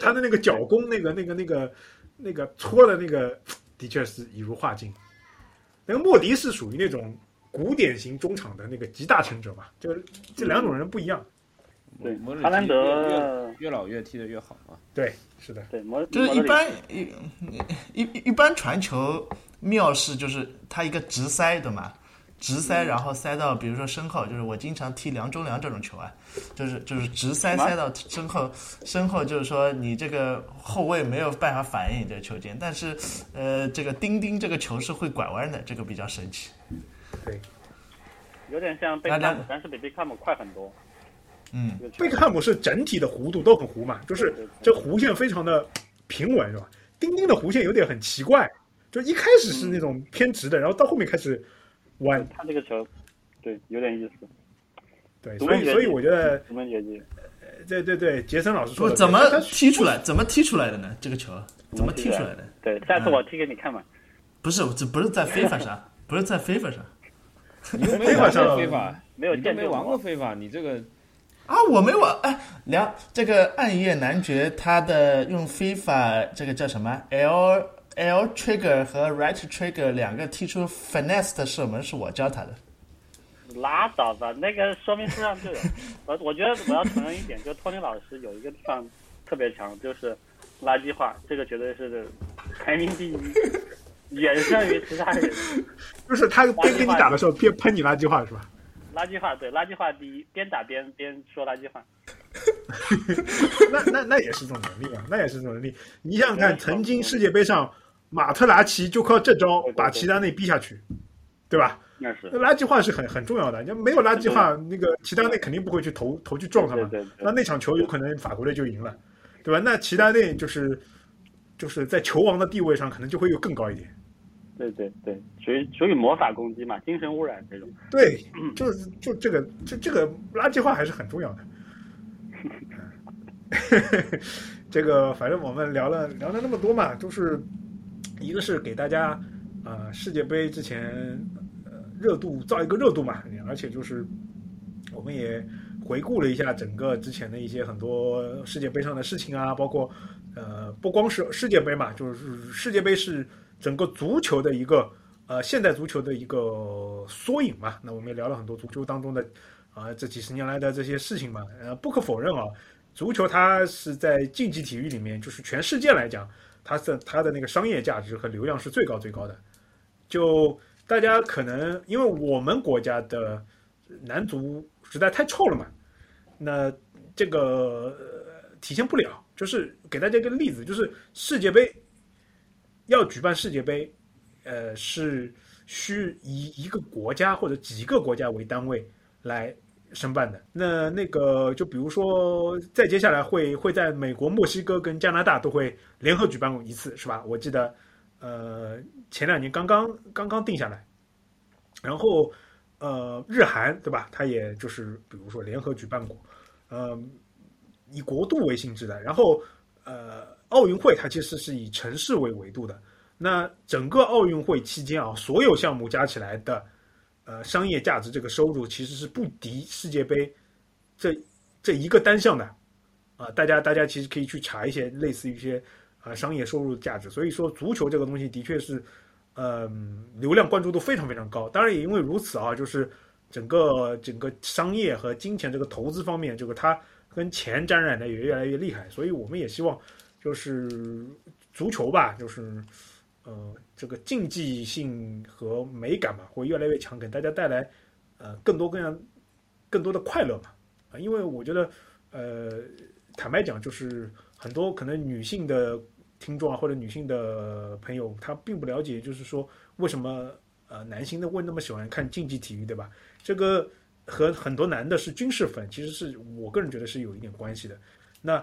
他的那个脚弓，那个那个那个那个搓的那个，的确是一如画境。那个莫迪是属于那种古典型中场的那个集大成者嘛，就这两种人不一样。对哈兰奇越越德越老越踢得越好嘛。对，是的，对摩就是一般一一一般传球妙是就是他一个直塞对吗？直塞然后塞到比如说身后，就是我经常踢梁中梁这种球啊，就是就是直塞塞到身后，身后就是说你这个后卫没有办法反应你这个球进，但是呃这个丁丁这个球是会拐弯的，这个比较神奇。对，有点像贝克汉姆，但是比贝克汉姆快很多。嗯，贝克汉姆是整体的弧度都很弧嘛，就是这弧线非常的平稳，是吧？丁丁的弧线有点很奇怪，就一开始是那种偏直的，然后到后面开始弯，他这个球，对，有点意思，对，所以所以我觉得，独门绝技。对对对，杰森老师说怎么踢出来？怎么踢出来的呢？这个球怎么踢出来的？对，下次我踢给你看嘛。不是，这不是在非法上，不是在非法上你又没法上过非法，没有你都没玩过非法，你这个啊！我没玩。哎，聊这个暗夜男爵，他的用非法这个叫什么 L L trigger 和 right trigger 两个踢出 finesse 的射门是我教他的。拉倒吧，那个说明书上就有。我我觉得我要承认一点，就托尼老师有一个地方特别强，就是垃圾话，这个绝对是排名第一，远胜于其他人。就是他边跟你打的时候边喷你垃圾话是吧？垃圾话对，垃圾话第一，边打边边说垃圾话。那那那也是这种能力啊，那也是这种能力。你想想看，曾经世界杯上马特拉齐就靠这招把齐达内逼下去，对吧？那是那垃圾话是很很重要的，你没有垃圾话，那个齐达内肯定不会去投投去撞他嘛。那那场球有可能法国队就赢了，对吧？那齐达内就是就是在球王的地位上可能就会又更高一点。对对对，属于属于魔法攻击嘛，精神污染这种。对，就是就这个这这个垃圾话还是很重要的。这个反正我们聊了聊了那么多嘛，就是一个是给大家啊、呃世界杯之前呃热度造一个热度嘛，而且就是我们也回顾了一下整个之前的一些很多世界杯上的事情啊，包括呃不光是世界杯嘛，就是世界杯是整个足球的一个呃现代足球的一个缩影嘛。那我们也聊了很多足球当中的啊、这几十年来的这些事情嘛。呃，不可否认啊，足球它是在竞技体育里面，就是全世界来讲，它的它的那个商业价值和流量是最高最高的。就大家可能因为我们国家的男足实在太臭了嘛，那这个、呃体现不了。就是给大家一个例子，就是世界杯要举办世界杯，呃，是需以一个国家或者几个国家为单位来申办的。那那个就比如说，再接下来会会在美国、墨西哥跟加拿大都会联合举办过一次，是吧？我记得，呃，前两年刚刚刚刚定下来，然后呃，日韩对吧？它也就是比如说联合举办过，呃，以国度为性质的，然后呃，奥运会它其实是以城市为维度的。那整个奥运会期间啊，所有项目加起来的呃商业价值，这个收入其实是不敌世界杯这这一个单项的啊、大家大家其实可以去查一些类似于一些啊、商业收入的价值。所以说，足球这个东西的确是嗯、流量关注度非常非常高。当然也因为如此啊，就是整个整个商业和金钱这个投资方面，这个它跟钱沾染的也越来越厉害。所以我们也希望就是足球吧，就是。呃，这个竞技性和美感嘛，会越来越强，给大家带来呃更多各样更多的快乐嘛啊、因为我觉得呃，坦白讲，就是很多可能女性的听众啊，或者女性的朋友，她并不了解，就是说为什么呃男性的会那么喜欢看竞技体育，对吧？这个和很多男的是军事粉，其实是我个人觉得是有一点关系的。那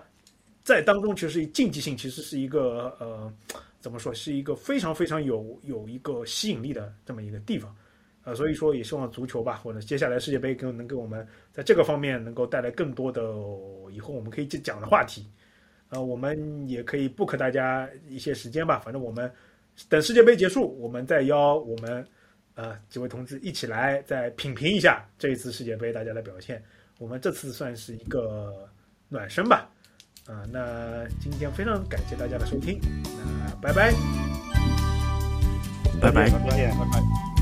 在当中，其实竞技性其实是一个呃。怎么说是一个非常非常有有一个吸引力的这么一个地方，呃，所以说也希望足球吧，或者接下来世界杯更能给我们在这个方面能够带来更多的以后我们可以去讲的话题，呃，我们也可以 book 大家一些时间吧，反正我们等世界杯结束，我们再邀我们呃几位同志一起来再品评一下这一次世界杯大家的表现，我们这次算是一个暖身吧。啊、那今天非常感谢大家的收听，那拜拜。拜拜。再见，拜拜。